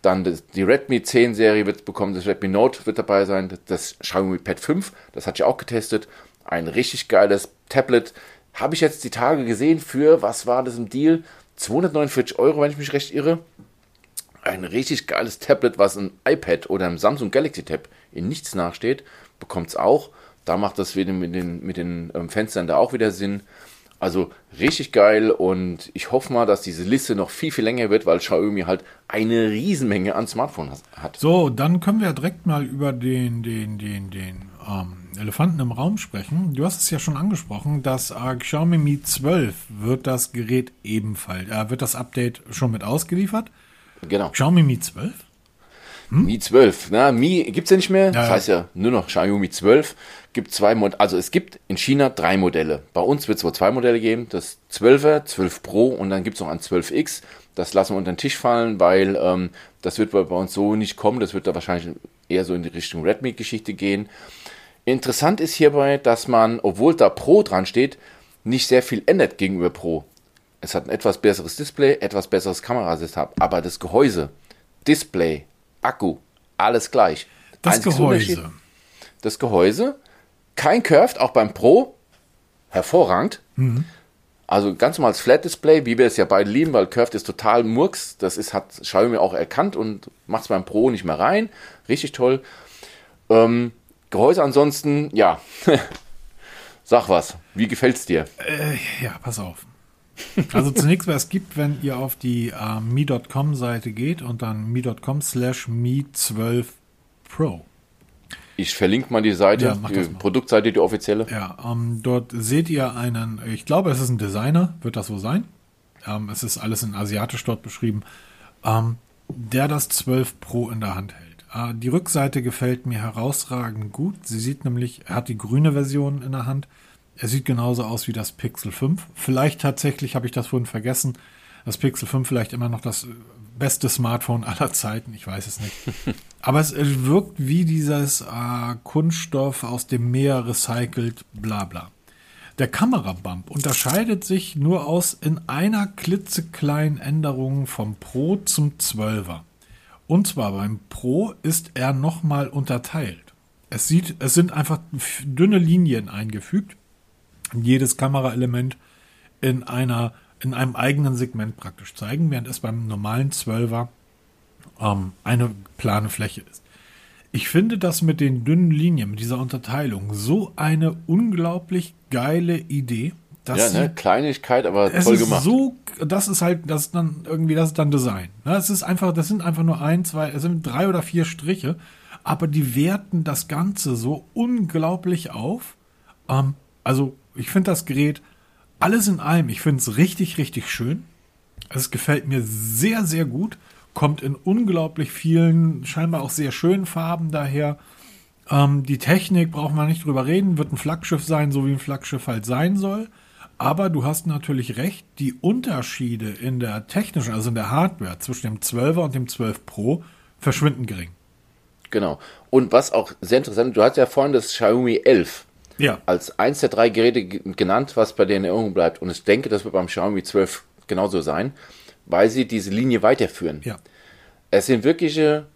Dann das, die Redmi 10 Serie wird bekommen. Das Redmi Note wird dabei sein. Das Xiaomi Pad 5, das hatte ich auch getestet. Ein richtig geiles Tablet. Habe ich jetzt die Tage gesehen für, was war das im Deal? 249 Euro, wenn ich mich recht irre ein richtig geiles Tablet, was ein iPad oder einem Samsung Galaxy Tab in nichts nachsteht, bekommt es auch. Da macht das wieder mit den, mit den ähm, Fenstern da auch wieder Sinn. Also richtig geil und ich hoffe mal, dass diese Liste noch viel, viel länger wird, weil Xiaomi halt eine Riesenmenge an Smartphones hat. So, dann können wir direkt mal über den, den, den, den ähm, Elefanten im Raum sprechen. Du hast es ja schon angesprochen, dass äh, Xiaomi Mi 12 wird das Gerät ebenfalls, äh, wird das Update schon mit ausgeliefert. Genau. Xiaomi Mi 12? Hm? Mi 12. Na, Mi gibt es ja nicht mehr. Ja, das heißt ja nur noch Xiaomi 12. Gibt zwei Mod also es gibt in China drei Modelle. Bei uns wird es wohl zwei Modelle geben. Das 12er, 12 Pro und dann gibt es noch ein 12X. Das lassen wir unter den Tisch fallen, weil ähm, das wird bei uns so nicht kommen. Das wird da wahrscheinlich eher so in die Richtung Redmi-Geschichte gehen. Interessant ist hierbei, dass man, obwohl da Pro dran steht, nicht sehr viel ändert gegenüber Pro. Es hat ein etwas besseres Display, etwas besseres Kamerasystem, aber das Gehäuse, Display, Akku, alles gleich. Das Einziges Gehäuse. Das Gehäuse, kein Curved, auch beim Pro, hervorragend. Mhm. Also ganz normales Flat Display, wie wir es ja beide lieben, weil Curved ist total Murks. Das ist, hat Xiaomi auch erkannt und macht es beim Pro nicht mehr rein. Richtig toll. Ähm, Gehäuse ansonsten, ja. Sag was. Wie gefällt's dir? Äh, ja, pass auf. Also zunächst, was es gibt, wenn ihr auf die äh, mi.com Seite geht und dann mi.com slash mi12 Pro. Ich verlinke mal die Seite, ja, die Produktseite, die offizielle. Ja, ähm, dort seht ihr einen, ich glaube, es ist ein Designer, wird das so sein. Ähm, es ist alles in asiatisch dort beschrieben, ähm, der das 12 Pro in der Hand hält. Äh, die Rückseite gefällt mir herausragend gut. Sie sieht nämlich, er hat die grüne Version in der Hand er sieht genauso aus wie das Pixel 5. Vielleicht tatsächlich habe ich das vorhin vergessen. Das Pixel 5 vielleicht immer noch das beste Smartphone aller Zeiten. Ich weiß es nicht. Aber es wirkt wie dieses äh, Kunststoff aus dem Meer recycelt, bla bla. Der Kamerabump unterscheidet sich nur aus in einer klitzekleinen Änderung vom Pro zum 12er. Und zwar beim Pro ist er nochmal unterteilt. Es sieht, es sind einfach dünne Linien eingefügt jedes Kameraelement in einer in einem eigenen Segment praktisch zeigen, während es beim normalen 12er ähm, eine plane Fläche ist. Ich finde das mit den dünnen Linien, mit dieser Unterteilung, so eine unglaublich geile Idee. ja, ne? Kleinigkeit, aber toll gemacht. So, das ist halt, das ist dann irgendwie, das ist dann Design. Ne? Es ist einfach, das sind einfach nur ein, zwei, es sind drei oder vier Striche, aber die werten das Ganze so unglaublich auf. Ähm, also ich finde das Gerät alles in allem, ich finde es richtig, richtig schön. Es gefällt mir sehr, sehr gut. Kommt in unglaublich vielen, scheinbar auch sehr schönen Farben daher. Ähm, die Technik braucht man nicht drüber reden, wird ein Flaggschiff sein, so wie ein Flaggschiff halt sein soll. Aber du hast natürlich recht, die Unterschiede in der technischen, also in der Hardware zwischen dem 12er und dem 12 Pro verschwinden gering. Genau. Und was auch sehr interessant, du hast ja vorhin das Xiaomi 11 ja. als eins der drei Geräte genannt, was bei der Erinnerung bleibt. Und ich denke, das wird beim Xiaomi 12 genauso sein, weil sie diese Linie weiterführen. Ja. Es sind wirkliche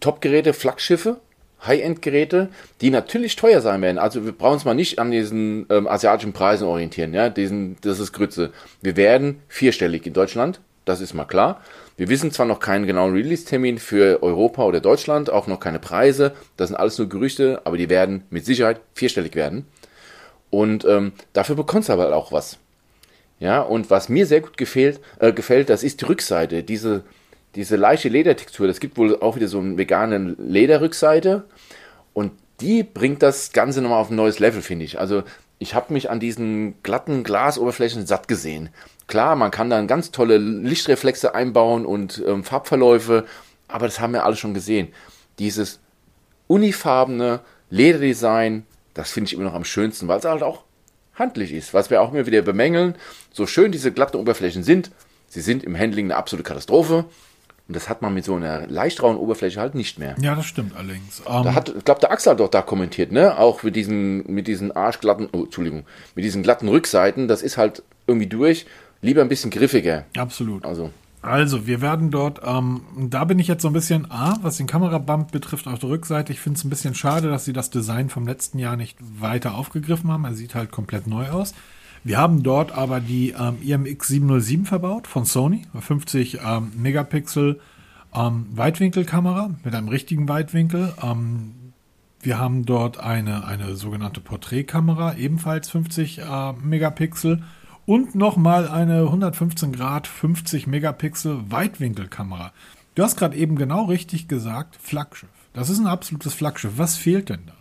Top-Geräte, Flaggschiffe, High-End-Geräte, die natürlich teuer sein werden. Also wir brauchen uns mal nicht an diesen ähm, asiatischen Preisen orientieren, ja, diesen, das ist Grütze. Wir werden vierstellig in Deutschland, das ist mal klar. Wir wissen zwar noch keinen genauen Release-Termin für Europa oder Deutschland, auch noch keine Preise, das sind alles nur Gerüchte, aber die werden mit Sicherheit vierstellig werden. Und ähm, dafür bekommst du aber auch was. Ja, und was mir sehr gut gefällt, äh, gefällt, das ist die Rückseite, diese diese leichte Ledertextur, das gibt wohl auch wieder so eine vegane Lederrückseite und die bringt das Ganze nochmal auf ein neues Level, finde ich. Also ich habe mich an diesen glatten Glasoberflächen satt gesehen. Klar, man kann dann ganz tolle Lichtreflexe einbauen und ähm, Farbverläufe, aber das haben wir alle schon gesehen. Dieses unifarbene Lederdesign, das finde ich immer noch am schönsten, weil es halt auch handlich ist. Was wir auch immer wieder bemängeln, so schön diese glatten Oberflächen sind, sie sind im Handling eine absolute Katastrophe. Und das hat man mit so einer leicht rauen Oberfläche halt nicht mehr. Ja, das stimmt allerdings. Um, da ähm, hat, ich glaube, der Axel hat doch da kommentiert, ne? Auch mit diesen, mit diesen arschglatten, oh, Entschuldigung, mit diesen glatten Rückseiten, das ist halt irgendwie durch. Lieber ein bisschen griffiger. Absolut. Also. Also, wir werden dort, ähm, da bin ich jetzt so ein bisschen, A, was den Kamerabump betrifft, auf der Rückseite. Ich finde es ein bisschen schade, dass sie das Design vom letzten Jahr nicht weiter aufgegriffen haben. Er sieht halt komplett neu aus. Wir haben dort aber die ähm, IMX 707 verbaut von Sony, 50 ähm, Megapixel ähm, Weitwinkelkamera mit einem richtigen Weitwinkel. Ähm, wir haben dort eine, eine sogenannte Porträtkamera, ebenfalls 50 äh, Megapixel und nochmal eine 115 Grad 50 Megapixel Weitwinkelkamera. Du hast gerade eben genau richtig gesagt, Flaggschiff. Das ist ein absolutes Flaggschiff. Was fehlt denn da?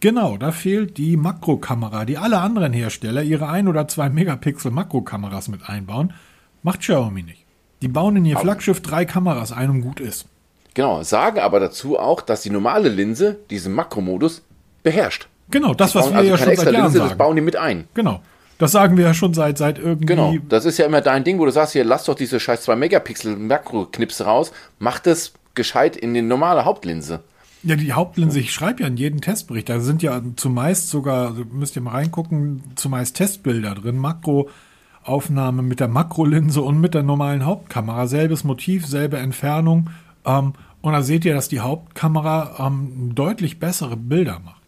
Genau, da fehlt die Makrokamera, die alle anderen Hersteller ihre ein oder zwei Megapixel Makrokameras mit einbauen. Macht Xiaomi nicht. Die bauen in ihr aber Flaggschiff drei Kameras ein und gut ist. Genau, sagen aber dazu auch, dass die normale Linse diesen Makromodus beherrscht. Genau, das, was wir also ja schon seit Jahren Linse, sagen. Das bauen die mit ein. Genau. Das sagen wir ja schon seit, seit irgendwie. Genau, das ist ja immer dein Ding, wo du sagst, hier, lass doch diese scheiß 2 Megapixel Makro-Knipse raus, mach das gescheit in die normale Hauptlinse. Ja, die Hauptlinse, ich schreibe ja in jedem Testbericht, da sind ja zumeist sogar, müsst ihr mal reingucken, zumeist Testbilder drin, Makroaufnahme mit der Makrolinse und mit der normalen Hauptkamera, selbes Motiv, selbe Entfernung. Ähm, und da seht ihr, dass die Hauptkamera ähm, deutlich bessere Bilder macht.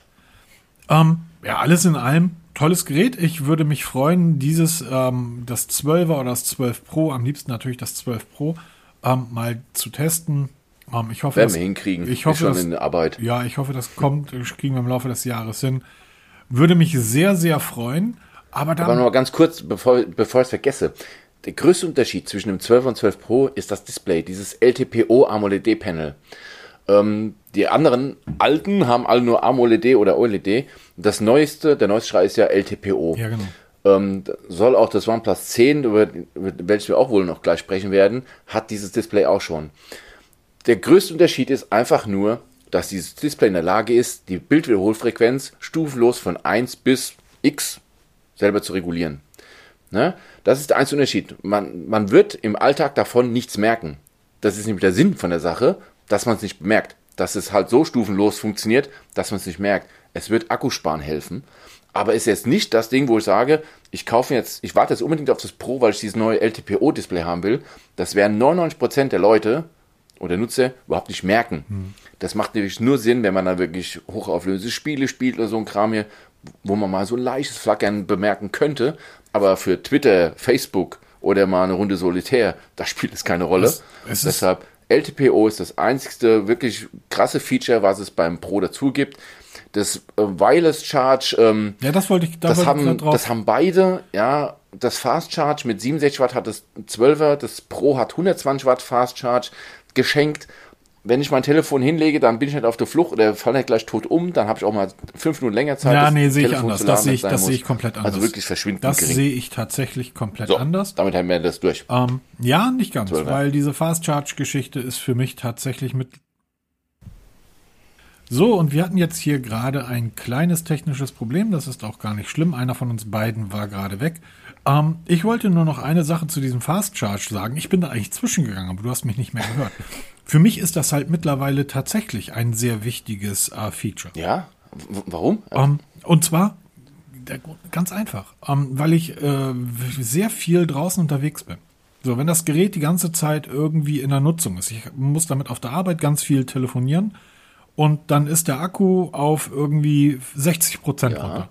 Ähm, ja, alles in allem tolles Gerät. Ich würde mich freuen, dieses, ähm, das 12er oder das 12 Pro, am liebsten natürlich das 12 Pro, ähm, mal zu testen ähm, ich hoffe, Werden wir hinkriegen. Ich hoffe, schon das, in der Arbeit. Ja, ich hoffe, das kommt, das kriegen wir im Laufe des Jahres hin. Würde mich sehr, sehr freuen. Aber dann. Aber mal ganz kurz, bevor, bevor ich es vergesse. Der größte Unterschied zwischen dem 12 und 12 Pro ist das Display, dieses LTPO AMOLED Panel. Ähm, die anderen alten haben alle nur AMOLED oder OLED. Das neueste, der neueste Schrei ist ja LTPO. Ja, genau. Ähm, soll auch das OnePlus 10, über, über welches wir auch wohl noch gleich sprechen werden, hat dieses Display auch schon der größte Unterschied ist einfach nur, dass dieses Display in der Lage ist, die Bildwiederholfrequenz stufenlos von 1 bis x selber zu regulieren. Ne? Das ist der einzige Unterschied. Man, man wird im Alltag davon nichts merken. Das ist nämlich der Sinn von der Sache, dass man es nicht bemerkt. Dass es halt so stufenlos funktioniert, dass man es nicht merkt. Es wird Akkusparen helfen. Aber ist jetzt nicht das Ding, wo ich sage, ich kaufe jetzt, ich warte jetzt unbedingt auf das Pro, weil ich dieses neue LTPO-Display haben will. Das wären 99% der Leute, oder Nutzer überhaupt nicht merken. Hm. Das macht natürlich nur Sinn, wenn man da wirklich hochauflösende Spiele spielt oder so ein Kram hier, wo man mal so ein leichtes Flackern bemerken könnte. Aber für Twitter, Facebook oder mal eine Runde Solitär, da spielt es keine Rolle. Es, es Deshalb LTPO ist das einzigste wirklich krasse Feature, was es beim Pro dazu gibt. Das äh, Wireless Charge, ähm, ja, das wollte ich, da das, haben, das haben beide, ja, das Fast Charge mit 67 Watt hat das 12er, das Pro hat 120 Watt Fast Charge, geschenkt. Wenn ich mein Telefon hinlege, dann bin ich nicht auf der Flucht oder falle nicht gleich tot um, dann habe ich auch mal fünf Minuten länger Zeit. Ja, nee, sehe ich anders. Das sehe ich, das sehe ich komplett also anders. Also wirklich verschwindend Das sehe ich tatsächlich komplett so, anders. Damit haben wir das durch. Ähm, ja, nicht ganz, 12, weil diese Fast Charge Geschichte ist für mich tatsächlich mit so, und wir hatten jetzt hier gerade ein kleines technisches Problem. Das ist auch gar nicht schlimm. Einer von uns beiden war gerade weg. Ähm, ich wollte nur noch eine Sache zu diesem Fast Charge sagen. Ich bin da eigentlich zwischengegangen, aber du hast mich nicht mehr gehört. Für mich ist das halt mittlerweile tatsächlich ein sehr wichtiges äh, Feature. Ja? W warum? Ähm, und zwar ganz einfach, ähm, weil ich äh, sehr viel draußen unterwegs bin. So, wenn das Gerät die ganze Zeit irgendwie in der Nutzung ist, ich muss damit auf der Arbeit ganz viel telefonieren und dann ist der Akku auf irgendwie 60 Prozent Ja. runter.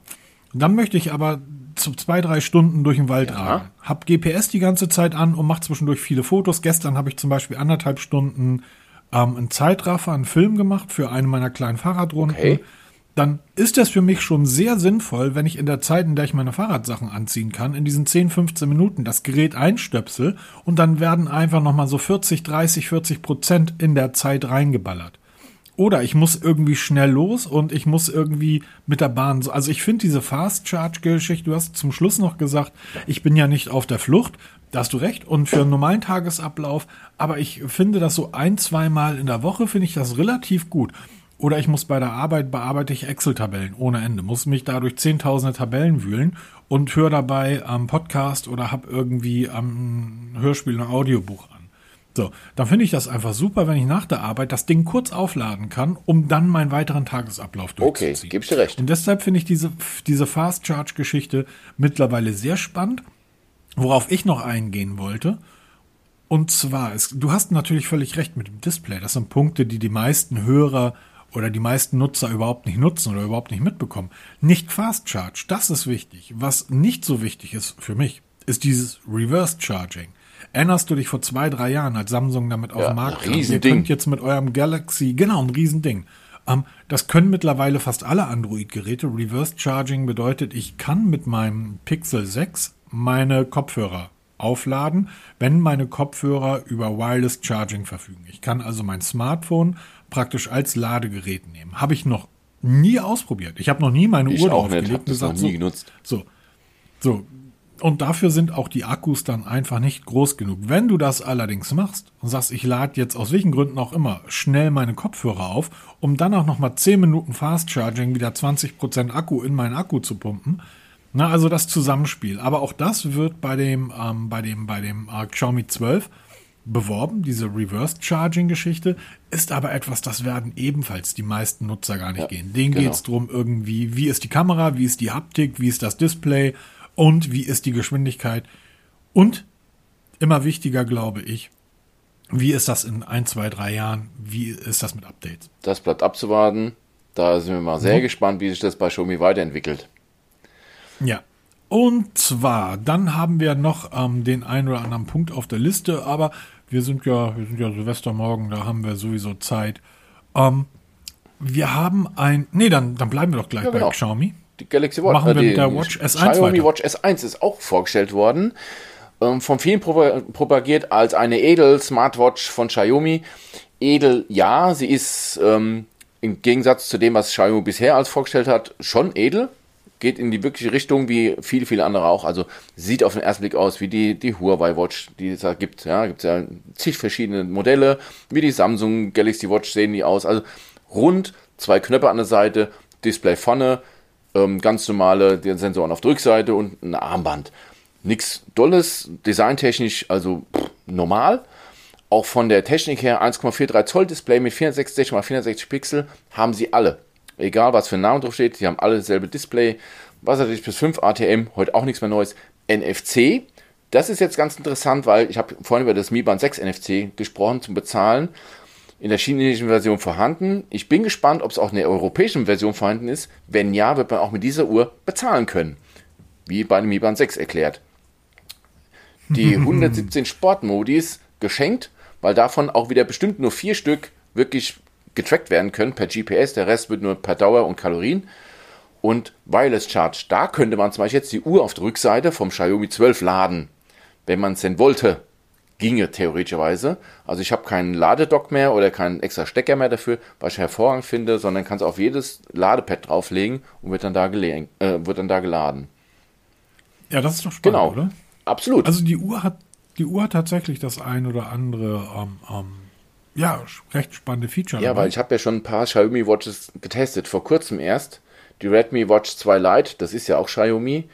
Und dann möchte ich aber zwei, drei Stunden durch den Wald Ja. ragen. Hab GPS die ganze Zeit an und mache zwischendurch viele Fotos. Gestern habe ich zum Beispiel anderthalb Stunden ähm, einen Zeitraffer, einen Film gemacht für eine meiner kleinen Fahrradrunden. Okay. Dann ist das für mich schon sehr sinnvoll, wenn ich in der Zeit, in der ich meine Fahrradsachen anziehen kann, in diesen 10, 15 Minuten das Gerät einstöpsel und dann werden einfach nochmal so 40, 30, 40 Prozent in der Zeit reingeballert. Oder ich muss irgendwie schnell los und ich muss irgendwie mit der Bahn. so- Also ich finde diese Fast Charge Geschichte, du hast zum Schluss noch gesagt, ich bin ja nicht auf der Flucht. Da hast du recht. Und für einen normalen Tagesablauf, aber ich finde das so ein, zweimal in der Woche finde ich das relativ gut. Oder ich muss bei der Arbeit bearbeite ich Excel-Tabellen ohne Ende, muss mich dadurch zehntausende Tabellen wühlen und höre dabei am Podcast oder hab irgendwie am Hörspiel ein Audiobuch an. So, dann finde ich das einfach super, wenn ich nach der Arbeit das Ding kurz aufladen kann, um dann meinen weiteren Tagesablauf Okay, durchzuziehen. gebe ich dir recht. Und deshalb finde ich diese, diese Fast Charge Geschichte mittlerweile sehr spannend. Worauf ich noch eingehen wollte, und zwar, es, du hast natürlich völlig recht mit dem Display. Das sind Punkte, die die meisten Hörer oder die meisten Nutzer überhaupt nicht nutzen oder überhaupt nicht mitbekommen. Nicht Fast Charge, das ist wichtig. Was nicht so wichtig ist für mich, ist dieses Reverse Charging. Erinnerst du dich vor zwei, drei Jahren, als Samsung damit auf Ja, den Markt kam? Ihr könnt jetzt mit eurem Galaxy, genau, ein Riesending. Ähm, das können mittlerweile fast alle Android-Geräte. Reverse Charging bedeutet, ich kann mit meinem Pixel 6 meine Kopfhörer aufladen, wenn meine Kopfhörer über Wireless Charging verfügen. Ich kann also mein Smartphone praktisch als Ladegerät nehmen. Habe ich noch nie ausprobiert. Ich habe noch nie meine Ich Uhr auch draufgelegt nicht, hab das noch nie so, genutzt. so, so. Und dafür sind auch die Akkus dann einfach nicht groß genug. Wenn du das allerdings machst und sagst, ich lade jetzt aus welchen Gründen auch immer schnell meine Kopfhörer auf, um dann auch noch mal 10 Minuten Fast Charging wieder 20% Akku in meinen Akku zu pumpen, na, also das Zusammenspiel. Aber auch das wird bei dem, ähm, bei dem, bei dem äh, Xiaomi 12 beworben, diese Reverse Charging Geschichte, ist aber etwas, das werden ebenfalls die meisten Nutzer gar nicht Ja, gehen. Denen genau. geht's drum irgendwie, wie ist die Kamera, wie ist die Haptik, wie ist das Display und wie ist die Geschwindigkeit. Und immer wichtiger, glaube ich, wie ist das in ein, zwei, drei Jahren? Wie ist das mit Updates? Das bleibt abzuwarten. Da sind wir mal sehr gespannt, wie sich das bei Xiaomi weiterentwickelt. Ja. Und zwar, dann haben wir noch ähm, den einen oder anderen Punkt auf der Liste, aber wir sind ja, wir sind ja Silvestermorgen, da haben wir sowieso Zeit. Ähm, wir haben ein, nee, dann, dann bleiben wir doch gleich Ja, genau. bei Xiaomi. Die Galaxy Watch, Machen wir die, mit der Watch S1 Xiaomi weiter. Watch S1 ist auch vorgestellt worden. Ähm, von vielen propa propagiert als eine edel Smartwatch von Xiaomi. Edel, ja, sie ist ähm, im Gegensatz zu dem, was Xiaomi bisher als vorgestellt hat, schon edel. Geht in die wirkliche Richtung wie viele, viele andere auch. Also sieht auf den ersten Blick aus wie die, die Huawei Watch, die es da gibt. Ja, gibt es ja zig verschiedene Modelle. Wie die Samsung Galaxy Watch sehen die aus. Also rund, zwei Knöpfe an der Seite, Display vorne, ähm, ganz normale die Sensoren auf der Rückseite und ein Armband. Nix Dolles, designtechnisch, also pff, normal. Auch von der Technik her 1,43 Zoll Display mit 460 x 460 Pixel haben sie alle. Egal was für ein Name drauf steht, die haben alle dasselbe Display. Wasserdicht bis 5 ATM, heute auch nichts mehr Neues. NFC, das ist jetzt ganz interessant, weil ich habe vorhin über das Mi Band 6 NFC gesprochen zum Bezahlen. In der chinesischen Version vorhanden. Ich bin gespannt, ob es auch in der europäischen Version vorhanden ist. Wenn ja, wird man auch mit dieser Uhr bezahlen können. Wie bei dem Mi Band 6 erklärt. Die 117 Sportmodis geschenkt, weil davon auch wieder bestimmt nur vier Stück wirklich getrackt werden können per GPS. Der Rest wird nur per Dauer und Kalorien. Und Wireless Charge, da könnte man zum Beispiel jetzt die Uhr auf der Rückseite vom Xiaomi 12 laden, wenn man es denn wollte. Ginge theoretischerweise. Also ich habe keinen Ladedock mehr oder keinen extra Stecker mehr dafür, was ich hervorragend finde, sondern kannst auf jedes Ladepad drauflegen und wird dann da, äh, wird dann da geladen. Ja, das ist doch spannend, Genau. oder? Absolut. Also die Uhr hat, die Uhr hat tatsächlich das ein oder andere, ähm, ähm, ja, recht spannende Feature. Ja, weil ich habe ja schon ein paar Xiaomi Watches getestet, vor kurzem erst. Die Redmi Watch 2 Lite, das ist ja auch Xiaomi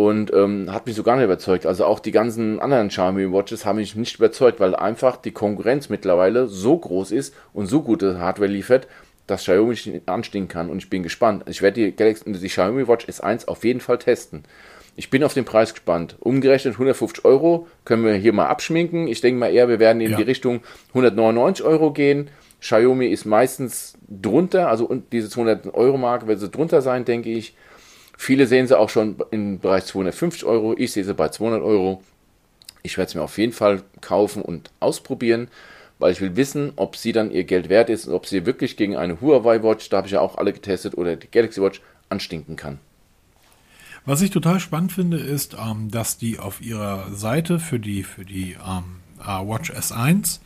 und ähm, hat mich so gar nicht überzeugt. Also auch die ganzen anderen Xiaomi Watches haben mich nicht überzeugt, weil einfach die Konkurrenz mittlerweile so groß ist und so gute Hardware liefert, dass Xiaomi nicht anstehen kann und ich bin gespannt. Ich werde die, Galaxy, die Xiaomi Watch S1 auf jeden Fall testen. Ich bin auf den Preis gespannt. Umgerechnet 150 Euro können wir hier mal abschminken. Ich denke mal eher, wir werden in Ja. die Richtung 199 Euro gehen. Xiaomi ist meistens drunter, also diese 200 Euro Marke wird sie drunter sein, denke ich. Viele sehen sie auch schon im Bereich 250 Euro. Ich sehe sie bei 200 Euro. Ich werde es mir auf jeden Fall kaufen und ausprobieren, weil ich will wissen, ob sie dann ihr Geld wert ist und ob sie wirklich gegen eine Huawei Watch, da habe ich ja auch alle getestet, oder die Galaxy Watch anstinken kann. Was ich total spannend finde, ist, ähm, dass die auf ihrer Seite für die, für die ähm, äh, Watch S1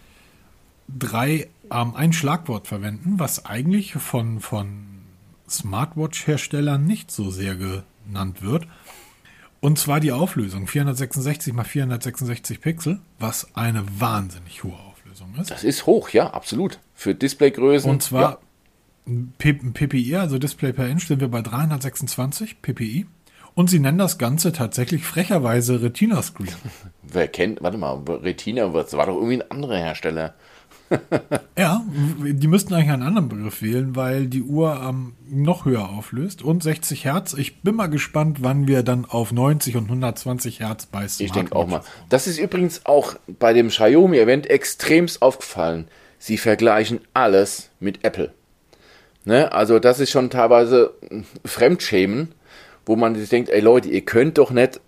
drei, ähm, ein Schlagwort verwenden, was eigentlich von, von Smartwatch-Herstellern nicht so sehr genannt wird. Und zwar die Auflösung 466 x 466 Pixel, was eine wahnsinnig hohe Auflösung ist. Das ist hoch, ja, absolut. Für Displaygrößen. Und zwar ja. PPI, also Display per Inch, sind wir bei 326 PPI. Und sie nennen das Ganze tatsächlich frecherweise Retina Screen. Wer kennt, warte mal, Retina, das war doch irgendwie ein anderer Hersteller. ja, die müssten eigentlich einen anderen Begriff wählen, weil die Uhr ähm, noch höher auflöst und 60 Hertz. Ich bin mal gespannt, wann wir dann auf 90 und 120 Hertz bei Ich denke auch mal. Das ist übrigens auch bei dem Xiaomi-Event extremst aufgefallen. Sie vergleichen alles mit Apple. Ne? Also das ist schon teilweise Fremdschämen, wo man sich denkt, ey Leute, ihr könnt doch nicht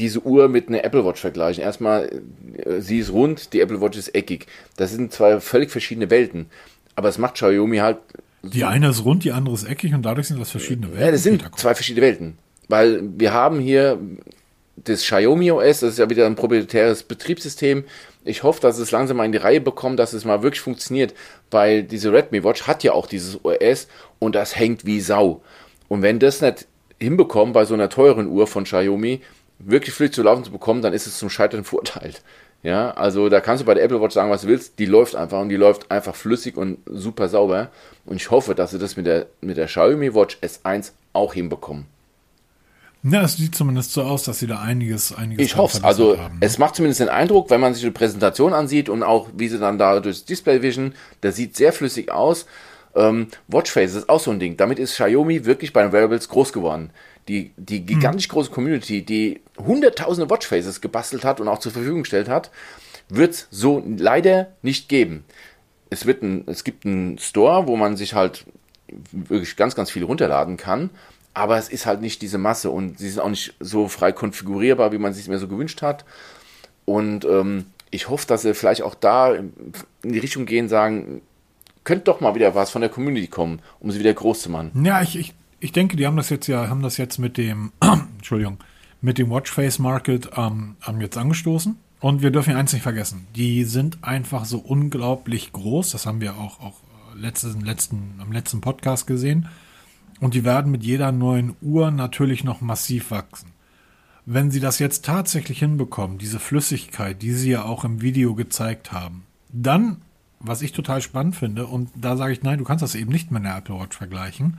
diese Uhr mit einer Apple Watch vergleichen. Erstmal, äh, sie ist rund, die Apple Watch ist eckig. Das sind zwei völlig verschiedene Welten. Aber es macht Xiaomi halt. Die eine ist rund, die andere ist eckig und dadurch sind das verschiedene Welten. Ja, das sind zwei verschiedene Welten. Weil wir haben hier das Xiaomi OS, das ist ja wieder ein proprietäres Betriebssystem. Ich hoffe, dass es langsam mal in die Reihe bekommt, dass es mal wirklich funktioniert, weil diese Redmi Watch hat ja auch dieses OS und das hängt wie Sau. Und wenn das nicht hinbekommt bei so einer teuren Uhr von Xiaomi, wirklich flüssig zu laufen zu bekommen, dann ist es zum Scheitern verurteilt. Ja, also da kannst du bei der Apple Watch sagen, was du willst, die läuft einfach und die läuft einfach flüssig und super sauber. Und ich hoffe, dass sie das mit der, mit der Xiaomi Watch S1 auch hinbekommen. Ja, es sieht zumindest so aus, dass sie da einiges, einiges Ich hoffe es. Also, haben, ne? es macht zumindest den Eindruck, wenn man sich die Präsentation ansieht und auch, wie sie dann da durchs Display Vision, das sieht sehr flüssig aus. Ähm, Watchface ist auch so ein Ding. Damit ist Xiaomi wirklich bei den Wearables groß geworden die, die gigantisch hm. große Community, die hunderttausende Watchfaces gebastelt hat und auch zur Verfügung gestellt hat, wird es so leider nicht geben. Es, wird ein, es gibt einen Store, wo man sich halt wirklich ganz, ganz viel runterladen kann, aber es ist halt nicht diese Masse und sie ist auch nicht so frei konfigurierbar, wie man sich mehr so gewünscht hat. Und ähm, ich hoffe, dass sie vielleicht auch da in die Richtung gehen, sagen, könnte doch mal wieder was von der Community kommen, um sie wieder groß zu machen. Ja, ich, ich ich denke, die haben das jetzt ja, haben das jetzt mit dem, Entschuldigung, mit dem Watchface Market ähm, haben jetzt angestoßen. Und wir dürfen eins nicht vergessen. Die sind einfach so unglaublich groß. Das haben wir auch, auch letzten, letzten, am letzten Podcast gesehen. Und die werden mit jeder neuen Uhr natürlich noch massiv wachsen. Wenn sie das jetzt tatsächlich hinbekommen, diese Flüssigkeit, die sie ja auch im Video gezeigt haben, dann, was ich total spannend finde, und da sage ich, nein, du kannst das eben nicht mit einer Apple Watch vergleichen,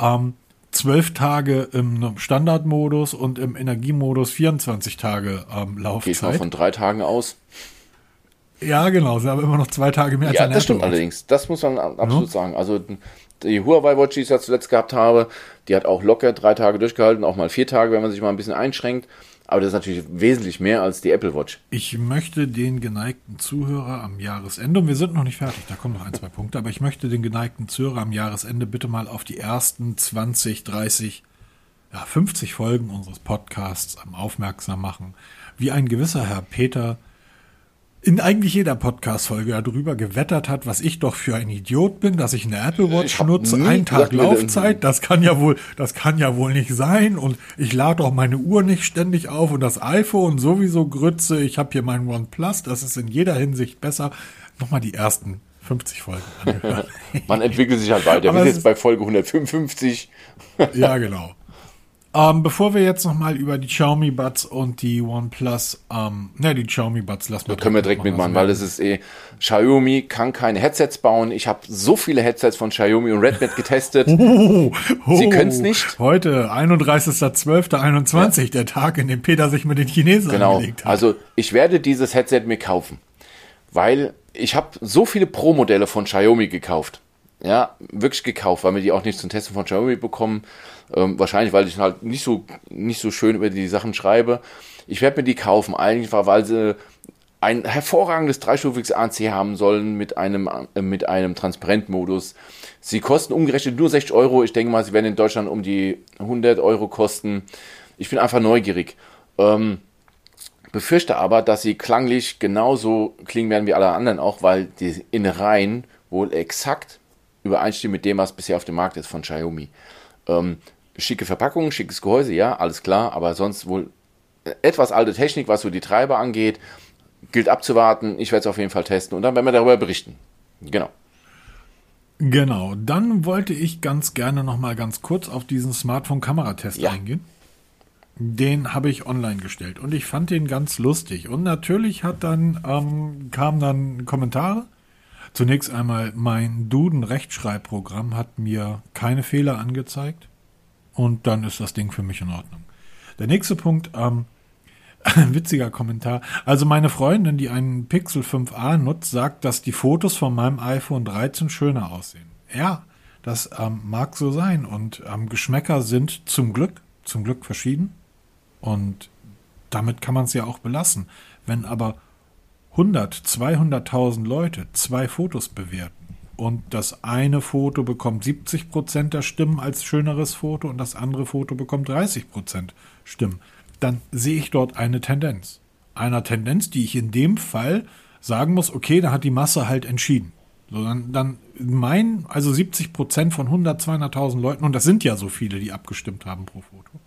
ähm, zwölf Tage im Standardmodus und im Energiemodus 24 Tage ähm, Laufzeit. Geht mal von drei Tagen aus. Ja, genau, sie haben immer noch zwei Tage mehr ja, als Ja, das stimmt allerdings. Das muss man absolut ja. sagen. Also die Huawei Watch, die ich ja zuletzt gehabt habe, die hat auch locker drei Tage durchgehalten, auch mal vier Tage, wenn man sich mal ein bisschen einschränkt. Aber das ist natürlich wesentlich mehr als die Apple Watch. Ich möchte den geneigten Zuhörer am Jahresende, und wir sind noch nicht fertig, da kommen noch ein, zwei Punkte, aber ich möchte den geneigten Zuhörer am Jahresende bitte mal auf die ersten 20, 30, ja, 50 Folgen unseres Podcasts aufmerksam machen, wie ein gewisser Herr Peter in eigentlich jeder Podcast-Folge darüber gewettert hat, was ich doch für ein Idiot bin, dass ich eine Apple Watch nutze, einen Tag Laufzeit, das kann ja wohl, das kann ja wohl nicht sein und ich lade auch meine Uhr nicht ständig auf und das iPhone sowieso Grütze, ich habe hier mein OnePlus, das ist in jeder Hinsicht besser. Nochmal die ersten 50 Folgen angehört. Man entwickelt sich halt weiter. Wir sind jetzt bei Folge 155. ja, genau. Ähm, bevor wir jetzt nochmal über die Xiaomi Buds und die OnePlus, ähm, ne, die Xiaomi Buds lassen wir. Da können wir direkt mitmachen, weil es ist eh, Xiaomi kann keine Headsets bauen. Ich habe so viele Headsets von Xiaomi und Redmi getestet. Oh, oh, Sie können es nicht. Heute, 31.12.21, ja. der Tag, in dem Peter sich mit den Chinesen genau. angelegt hat. Also, ich werde dieses Headset mir kaufen, weil ich habe so viele Pro-Modelle von Xiaomi gekauft. Ja, wirklich gekauft, weil wir die auch nicht zum Testen von Xiaomi bekommen. Ähm, wahrscheinlich, weil ich halt nicht so, nicht so schön über die Sachen schreibe. Ich werde mir die kaufen, eigentlich, weil sie ein hervorragendes dreistufiges ANC haben sollen mit einem, äh, mit einem Transparentmodus. Sie kosten umgerechnet nur 60 Euro. Ich denke mal, sie werden in Deutschland um die 100 Euro kosten. Ich bin einfach neugierig. Ähm, befürchte aber, dass sie klanglich genauso klingen werden wie alle anderen auch, weil die Innereien wohl exakt übereinstimmen mit dem, was bisher auf dem Markt ist von Xiaomi. Ähm, schicke Verpackung, schickes Gehäuse, ja, alles klar, aber sonst wohl etwas alte Technik, was so die Treiber angeht, gilt abzuwarten. Ich werde es auf jeden Fall testen und dann werden wir darüber berichten. Genau. Genau, dann wollte ich ganz gerne noch mal ganz kurz auf diesen Smartphone-Kameratest ja. eingehen. Den habe ich online gestellt und ich fand den ganz lustig. Und natürlich hat dann ähm, kamen dann Kommentare. Zunächst einmal mein Duden-Rechtschreibprogramm hat mir keine Fehler angezeigt und dann ist das Ding für mich in Ordnung. Der nächste Punkt, ähm, witziger Kommentar. Also meine Freundin, die einen Pixel 5a nutzt, sagt, dass die Fotos von meinem iPhone 13 schöner aussehen. Ja, das ähm, mag so sein und ähm, Geschmäcker sind zum Glück, zum Glück verschieden und damit kann man es ja auch belassen. Wenn aber 100, 200.000 Leute zwei Fotos bewerten und das eine Foto bekommt 70 Prozent der Stimmen als schöneres Foto und das andere Foto bekommt 30 Prozent Stimmen, dann sehe ich dort eine Tendenz. Einer Tendenz, die ich in dem Fall sagen muss, okay, da hat die Masse halt entschieden. So, dann, dann mein, also 70 Prozent von 100, 200.000 Leuten, und das sind ja so viele, die abgestimmt haben pro Foto,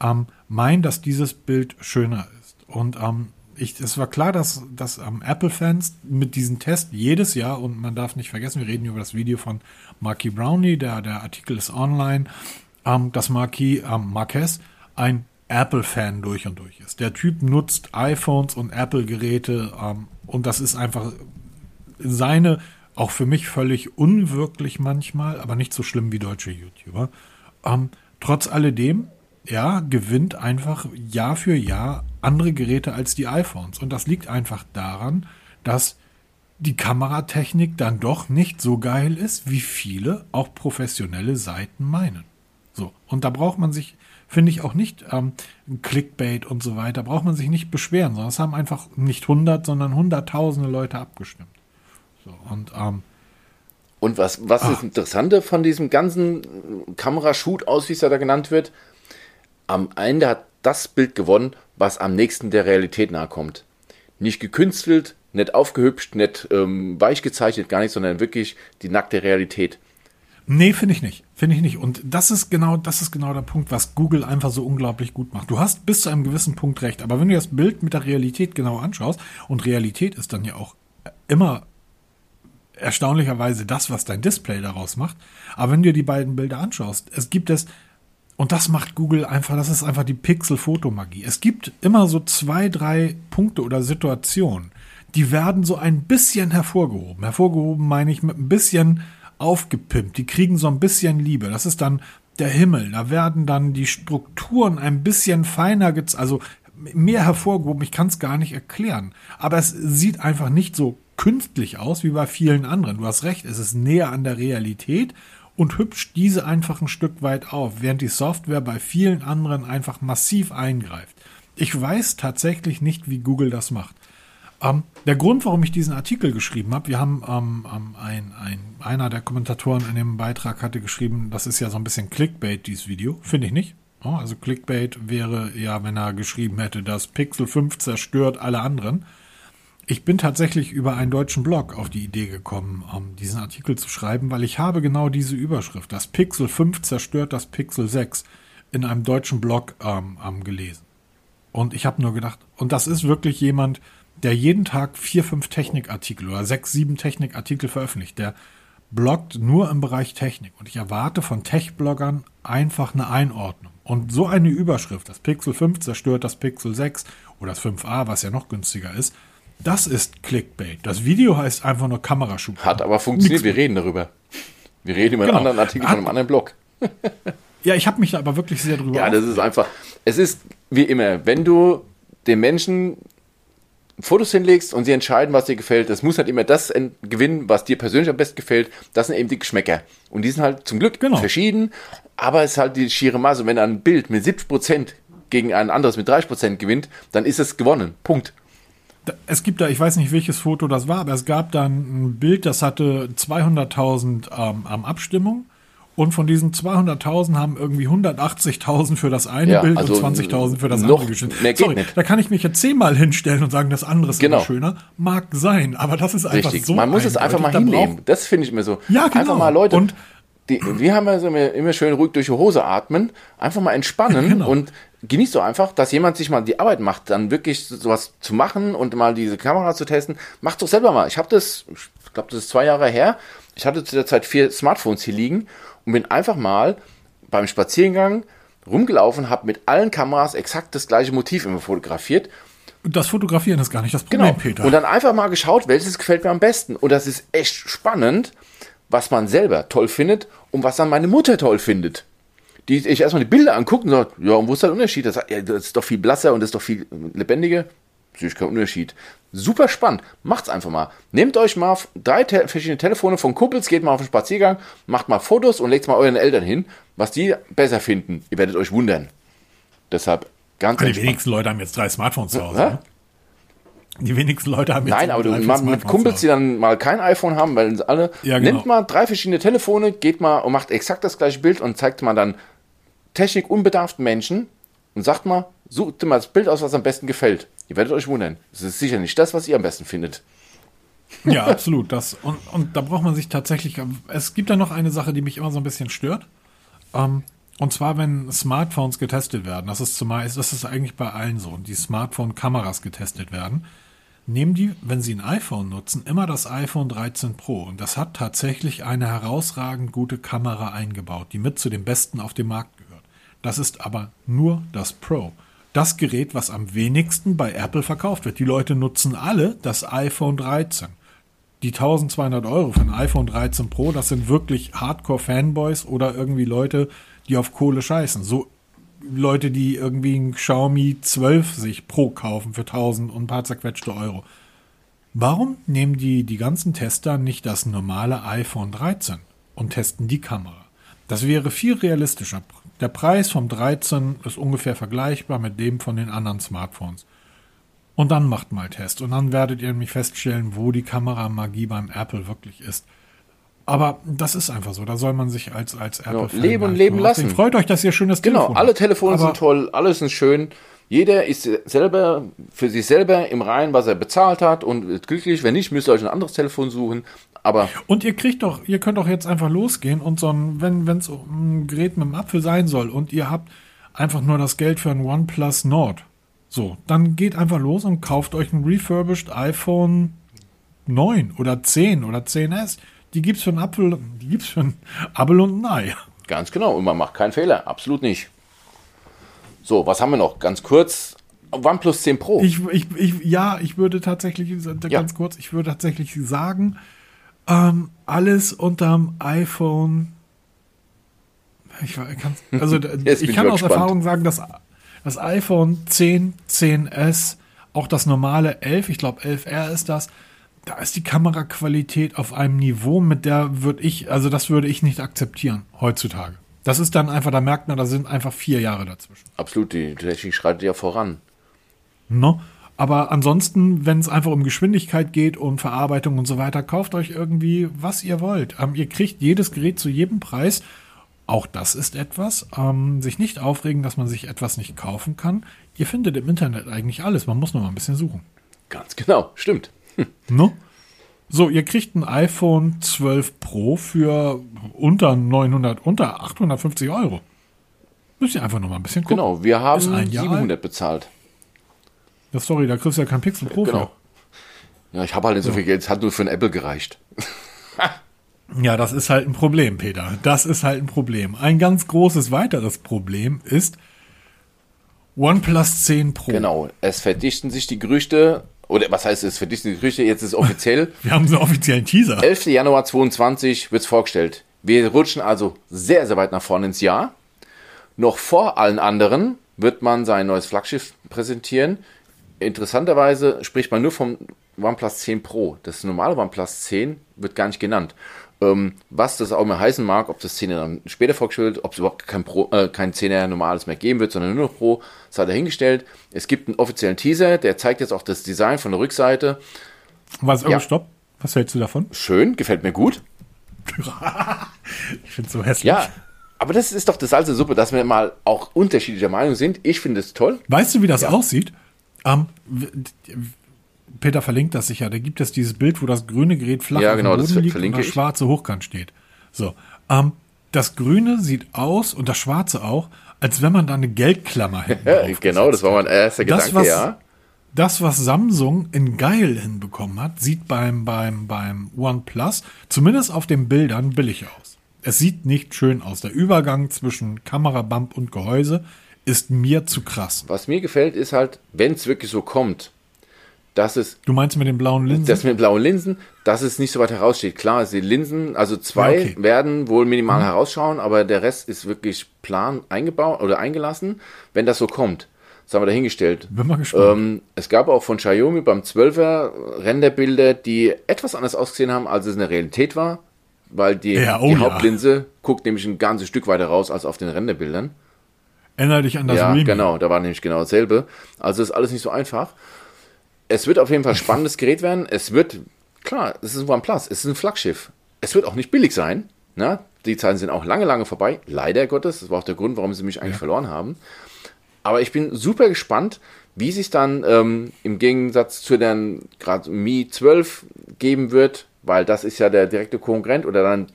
ähm, meinen, dass dieses Bild schöner ist. Und ähm, ich, es war klar, dass, dass ähm, Apple-Fans mit diesem Test jedes Jahr, und man darf nicht vergessen, wir reden über das Video von Marky Brownlee, der, der Artikel ist online, ähm, dass Marky ähm, Marquez ein Apple-Fan durch und durch ist. Der Typ nutzt iPhones und Apple-Geräte ähm, und das ist einfach seine, auch für mich völlig unwirklich manchmal, aber nicht so schlimm wie deutsche YouTuber. Ähm, trotz alledem, ja, gewinnt einfach Jahr für Jahr andere Geräte als die iPhones. Und das liegt einfach daran, dass die Kameratechnik dann doch nicht so geil ist, wie viele auch professionelle Seiten meinen. So. Und da braucht man sich finde ich auch nicht ähm, Clickbait und so weiter. Braucht man sich nicht beschweren, sondern es haben einfach nicht 100, sondern hunderttausende Leute abgestimmt. So, und ähm, und was, was das Interessante von diesem ganzen Kamerashoot aus, wie es ja da genannt wird, am Ende hat das Bild gewonnen, was am nächsten der Realität nahe kommt. Nicht gekünstelt, nicht aufgehübscht, nicht ähm, weich gezeichnet, gar nicht, sondern wirklich die nackte Realität. Nee, finde ich nicht. Finde ich nicht. Und das ist genau, das ist genau der Punkt, was Google einfach so unglaublich gut macht. Du hast bis zu einem gewissen Punkt recht, aber wenn du das Bild mit der Realität genau anschaust, und Realität ist dann ja auch immer erstaunlicherweise das, was dein Display daraus macht. Aber wenn du dir die beiden Bilder anschaust, es gibt es, und das macht Google einfach, das ist einfach die Pixel-Fotomagie. Es gibt immer so zwei, drei Punkte oder Situationen, die werden so ein bisschen hervorgehoben. Hervorgehoben meine ich mit ein bisschen aufgepimpt. Die kriegen so ein bisschen Liebe. Das ist dann der Himmel. Da werden dann die Strukturen ein bisschen feiner, also mehr hervorgehoben. Ich kann es gar nicht erklären. Aber es sieht einfach nicht so künstlich aus wie bei vielen anderen. Du hast recht, es ist näher an der Realität und hübscht diese einfach ein Stück weit auf, während die Software bei vielen anderen einfach massiv eingreift. Ich weiß tatsächlich nicht, wie Google das macht. Ähm, der Grund, warum ich diesen Artikel geschrieben habe, wir haben ähm, ähm, ein, ein, einer der Kommentatoren in dem Beitrag hatte geschrieben, das ist ja so ein bisschen Clickbait, dieses Video. Finde ich nicht. Also Clickbait wäre ja, wenn er geschrieben hätte, dass Pixel 5 zerstört alle anderen. Ich bin tatsächlich über einen deutschen Blog auf die Idee gekommen, um diesen Artikel zu schreiben, weil ich habe genau diese Überschrift, das Pixel 5 zerstört das Pixel 6, in einem deutschen Blog ähm, gelesen. Und ich habe nur gedacht, und das ist wirklich jemand, der jeden Tag vier, fünf Technikartikel oder sechs, sieben Technikartikel veröffentlicht. Der bloggt nur im Bereich Technik. Und ich erwarte von Tech-Bloggern einfach eine Einordnung. Und so eine Überschrift, das Pixel 5 zerstört das Pixel 6 oder das 5a, was ja noch günstiger ist, das ist Clickbait. Das Video heißt einfach nur Kameraschub. Hat aber funktioniert, wir reden darüber. Wir reden über genau. einen anderen Artikel Hat, von einem anderen Blog. ja, ich habe mich da aber wirklich sehr drüber. Ja, das ist einfach. Es ist wie immer, wenn du den Menschen Fotos hinlegst und sie entscheiden, was dir gefällt. Das muss halt immer das gewinnen, was dir persönlich am besten gefällt. Das sind eben die Geschmäcker. Und die sind halt zum Glück genau. verschieden, aber es ist halt die schiere Masse. Wenn ein Bild mit 70% gegen ein anderes mit 30% gewinnt, dann ist es gewonnen. Punkt. Es gibt da, ich weiß nicht, welches Foto das war, aber es gab dann ein Bild, das hatte 200.000 ähm, am Abstimmung. Und von diesen 200.000 haben irgendwie 180.000 für das eine Ja, Bild also und 20.000 für das andere gestimmt. Sorry, nicht. da kann ich mich jetzt zehnmal hinstellen und sagen, das andere ist Genau. schöner. Mag sein, aber das ist einfach Richtig. so Man muss es einfach mal. Da hinnehmen. Das finde ich immer so. Ja, genau. Einfach mal Leute. Und- die, wir haben ja so immer, immer schön ruhig durch die Hose atmen, einfach mal entspannen Genau. und genießt doch einfach, dass jemand sich mal die Arbeit macht, dann wirklich sowas zu machen und mal diese Kamera zu testen. Macht doch selber mal. Ich habe das, ich glaube, das ist zwei Jahre her. Ich hatte zu der Zeit vier Smartphones hier liegen und bin einfach mal beim Spaziergang rumgelaufen, habe mit allen Kameras exakt das gleiche Motiv immer fotografiert Und das Fotografieren ist gar nicht das Problem, Genau. Peter. Und dann einfach mal geschaut, welches gefällt mir am besten. Und das ist echt spannend, was man selber toll findet und was dann meine Mutter toll findet. Die ich erstmal die Bilder anguckt und sagt, ja, und wo ist der Unterschied? Das, ja, das ist doch viel blasser und das ist doch viel lebendiger. Sehe ich keinen Unterschied. Super spannend. Macht's einfach mal. Nehmt euch mal drei te verschiedene Telefone von Kumpels, geht mal auf den Spaziergang, macht mal Fotos und legt mal euren Eltern hin, was die besser finden. Ihr werdet euch wundern. Deshalb ganz die entspannt. wenigsten Leute haben jetzt drei Smartphones zu Hause. Hä? Ne? Die wenigsten Leute haben jetzt Nein, aber du, mal, mit Kumpels, die dann mal kein iPhone haben, weil alle, Ja, genau. nimmt mal drei verschiedene Telefone, geht mal und macht exakt das gleiche Bild und zeigt mal dann technikunbedarften Menschen und sagt mal, sucht mal das Bild aus, was am besten gefällt. Ihr werdet euch wundern. Es ist sicher nicht das, was ihr am besten findet. Ja, absolut. Das, und, und da braucht man sich tatsächlich. Es gibt da noch eine Sache, die mich immer so ein bisschen stört. Ähm, und zwar, wenn Smartphones getestet werden, das ist zumeist, das ist eigentlich bei allen so, die Smartphone-Kameras getestet werden, nehmen die, wenn sie ein iPhone nutzen, immer das iPhone 13 Pro. Und das hat tatsächlich eine herausragend gute Kamera eingebaut, die mit zu den besten auf dem Markt gehört. Das ist aber nur das Pro. Das Gerät, was am wenigsten bei Apple verkauft wird. Die Leute nutzen alle das iPhone 13 die 1200 Euro für ein iPhone 13 Pro, das sind wirklich Hardcore-Fanboys oder irgendwie Leute, die auf Kohle scheißen. So Leute, die irgendwie ein Xiaomi 12 sich Pro kaufen für 1000 und ein paar zerquetschte Euro. Warum nehmen die, die ganzen Tester nicht das normale iPhone 13 und testen die Kamera? Das wäre viel realistischer. Der Preis vom 13 ist ungefähr vergleichbar mit dem von den anderen Smartphones. Und dann macht mal Test. Und dann werdet ihr nämlich feststellen, wo die Kameramagie beim Apple wirklich ist. Aber das ist einfach so. Da soll man sich als, als Apple Genau, leben und leben lassen. Freut euch, dass ihr schönes Genau, Telefon alle habt. Telefone Aber sind toll, alles ist schön. Jeder ist selber für sich selber im Reinen, was er bezahlt hat und ist glücklich. Wenn nicht, müsst ihr euch ein anderes Telefon suchen. Aber Und ihr kriegt doch, ihr könnt doch jetzt einfach losgehen und so ein, wenn es ein Gerät mit einem Apfel sein soll und ihr habt einfach nur das Geld für ein OnePlus Nord. So, dann geht einfach los und kauft euch ein refurbished iPhone 9 oder 10 oder 10S. Die gibt's für einen Apfel, die gibt's für einen Apfel und ein Ei. Ganz genau, und man macht keinen Fehler, absolut nicht. So, was haben wir noch? Ganz kurz, OnePlus 10 Pro. Ich, ich, ich, ja, ich würde tatsächlich, ganz kurz, ich würde tatsächlich sagen, ähm, alles unterm iPhone. Ich, kann, also ich kann aus gespannt. Erfahrung sagen, dass das iPhone 10, 10S, auch das normale 11, ich glaube 11R ist das, da ist die Kameraqualität auf einem Niveau, mit der würde ich, also das würde ich nicht akzeptieren heutzutage. Das ist dann einfach, da merkt man, da sind einfach vier Jahre dazwischen. absolut, die Technik schreitet ja voran. Ne? Aber ansonsten, wenn es einfach um Geschwindigkeit geht, um Verarbeitung und so weiter, kauft euch irgendwie, was ihr wollt. Ähm, ihr kriegt jedes Gerät zu jedem Preis. Auch das ist etwas. Ähm, sich nicht aufregen, dass man sich etwas nicht kaufen kann. Ihr findet im Internet eigentlich alles. Man muss nur mal ein bisschen suchen. Ganz genau, stimmt. Ne? So, ihr kriegt ein iPhone 12 Pro für unter 900, unter 850 Euro. Müsst ihr einfach noch mal ein bisschen gucken. Genau, wir haben ein Jahr 700 bezahlt. Ja, sorry, da kriegst du ja kein Pixel Pro Genau. für. Ja, ich habe halt nicht so viel Geld, es hat nur für ein Apple gereicht. Ja, das ist halt ein Problem, Peter. Das ist halt ein Problem. Ein ganz großes weiteres Problem ist OnePlus 10 Pro. Genau, es verdichten sich die Gerüchte, oder was heißt es verdichten die Gerüchte, jetzt ist offiziell. Wir haben so einen offiziellen Teaser. 11. Januar 2022 wird es vorgestellt. Wir rutschen also sehr, sehr weit nach vorne ins Jahr. Noch vor allen anderen wird man sein neues Flaggschiff präsentieren. Interessanterweise spricht man nur vom OnePlus 10 Pro. Das normale OnePlus 10 wird gar nicht genannt. Ähm, was das auch immer heißen mag, ob das 10er dann später vorgestellt, ob es überhaupt kein, Pro, äh, kein 10er normales mehr geben wird, sondern nur noch Pro, sei dahingestellt. Es gibt einen offiziellen Teaser, der zeigt jetzt auch das Design von der Rückseite. Was, oh, ja. stopp. Was hältst du davon? Schön, gefällt mir gut. ich finde es so hässlich. Ja, aber das ist doch das Salz Suppe, dass wir mal auch unterschiedlicher Meinung sind. Ich finde es toll. Weißt du, wie das ja. aussieht? Um, Peter verlinkt das sicher. Da gibt es dieses Bild, wo das grüne Gerät flach ja, genau, auf dem Boden liegt und das schwarze hochkant steht. So. Um, das Grüne sieht aus und das Schwarze auch, als wenn man da eine Geldklammer hätte. genau, das war mein erster Gedanke, das, was, ja. Das, was Samsung in geil hinbekommen hat, sieht beim, beim, beim OnePlus, zumindest auf den Bildern, billig aus. Es sieht nicht schön aus. Der Übergang zwischen Kamerabump und Gehäuse ist mir zu krass. Was mir gefällt, ist halt, wenn es wirklich so kommt, dass es. Du meinst mit den blauen Linsen? Das mit den blauen Linsen, dass es nicht so weit heraussteht. Klar, die Linsen, also zwei ja, okay. werden wohl minimal mhm. herausschauen, aber der Rest ist wirklich plan eingebaut oder eingelassen, wenn das so kommt. Das haben wir dahingestellt. Bin mal gespannt. Ähm, es gab auch von Xiaomi beim 12er Renderbilder, die etwas anders ausgesehen haben, als es in der Realität war weil die, ja, oh die Hauptlinse ja. guckt nämlich ein ganzes Stück weiter raus als auf den Renderbildern. Erinnere dich an das Ja, Remake. genau, da war nämlich genau dasselbe. Also ist alles nicht so einfach. Es wird auf jeden Fall spannendes Gerät werden. Es wird, klar, es ist ein OnePlus, es ist ein Flaggschiff. Es wird auch nicht billig sein. Ne? Die Zeiten sind auch lange, lange vorbei. Leider Gottes. Das war auch der Grund, warum sie mich eigentlich ja. verloren haben. Aber ich bin super gespannt, wie sich dann ähm, im Gegensatz zu den gerade Mi 12 geben wird weil das ist ja der direkte Konkurrent oder dann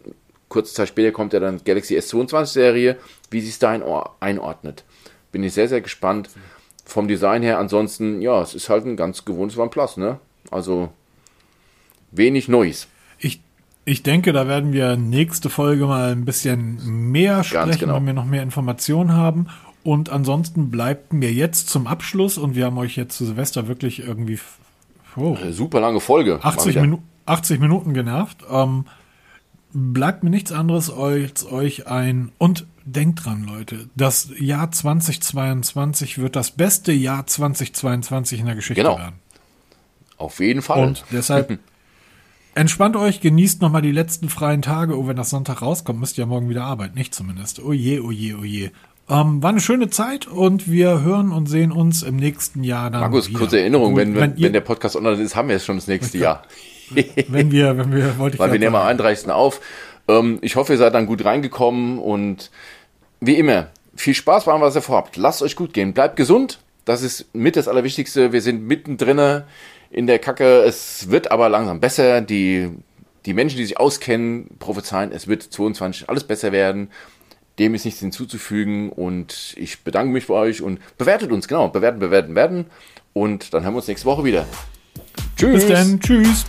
kurze Zeit später kommt ja dann Galaxy S22 Serie, wie sie es da einordnet. Bin ich sehr, sehr gespannt. Vom Design her, ansonsten, ja, es ist halt ein ganz gewohntes OnePlus, ne? Also wenig Neues. Ich, ich denke, da werden wir nächste Folge mal ein bisschen mehr sprechen, genau. wenn wir noch mehr Informationen haben. Und ansonsten bleibt mir jetzt zum Abschluss, und wir haben euch jetzt zu Silvester wirklich irgendwie. Oh, Super lange Folge. 80 Minuten. 80 Minuten genervt. Ähm, bleibt mir nichts anderes als euch ein und denkt dran, Leute, das Jahr 2022 wird das beste Jahr 2022 in der Geschichte genau. werden. Auf jeden Fall. Und deshalb entspannt euch, genießt nochmal die letzten freien Tage. Oh, wenn das Sonntag rauskommt, müsst ihr morgen wieder arbeiten. Nicht zumindest. Oh je, oh je, oh je. Ähm, war eine schöne Zeit und wir hören und sehen uns im nächsten Jahr dann. Markus, wieder. kurze Erinnerung, wenn, wenn, wenn, der Podcast online ist, haben wir es schon das nächste Jahr wenn wir, wenn wir, wollte ich Weil wir nehmen am 31. auf. Ähm, ich hoffe, ihr seid dann gut reingekommen und wie immer, viel Spaß beim, was ihr vorhabt. Lasst euch gut gehen. Bleibt gesund. Das ist mit das Allerwichtigste. Wir sind mittendrin in der Kacke. Es wird aber langsam besser. Die, die Menschen, die sich auskennen, prophezeien, es wird 22 alles besser werden. Dem ist nichts hinzuzufügen und ich bedanke mich bei euch und bewertet uns, genau, bewerten, bewerten, bewerten und dann hören wir uns nächste Woche wieder. Tschüss. Bis dann, tschüss.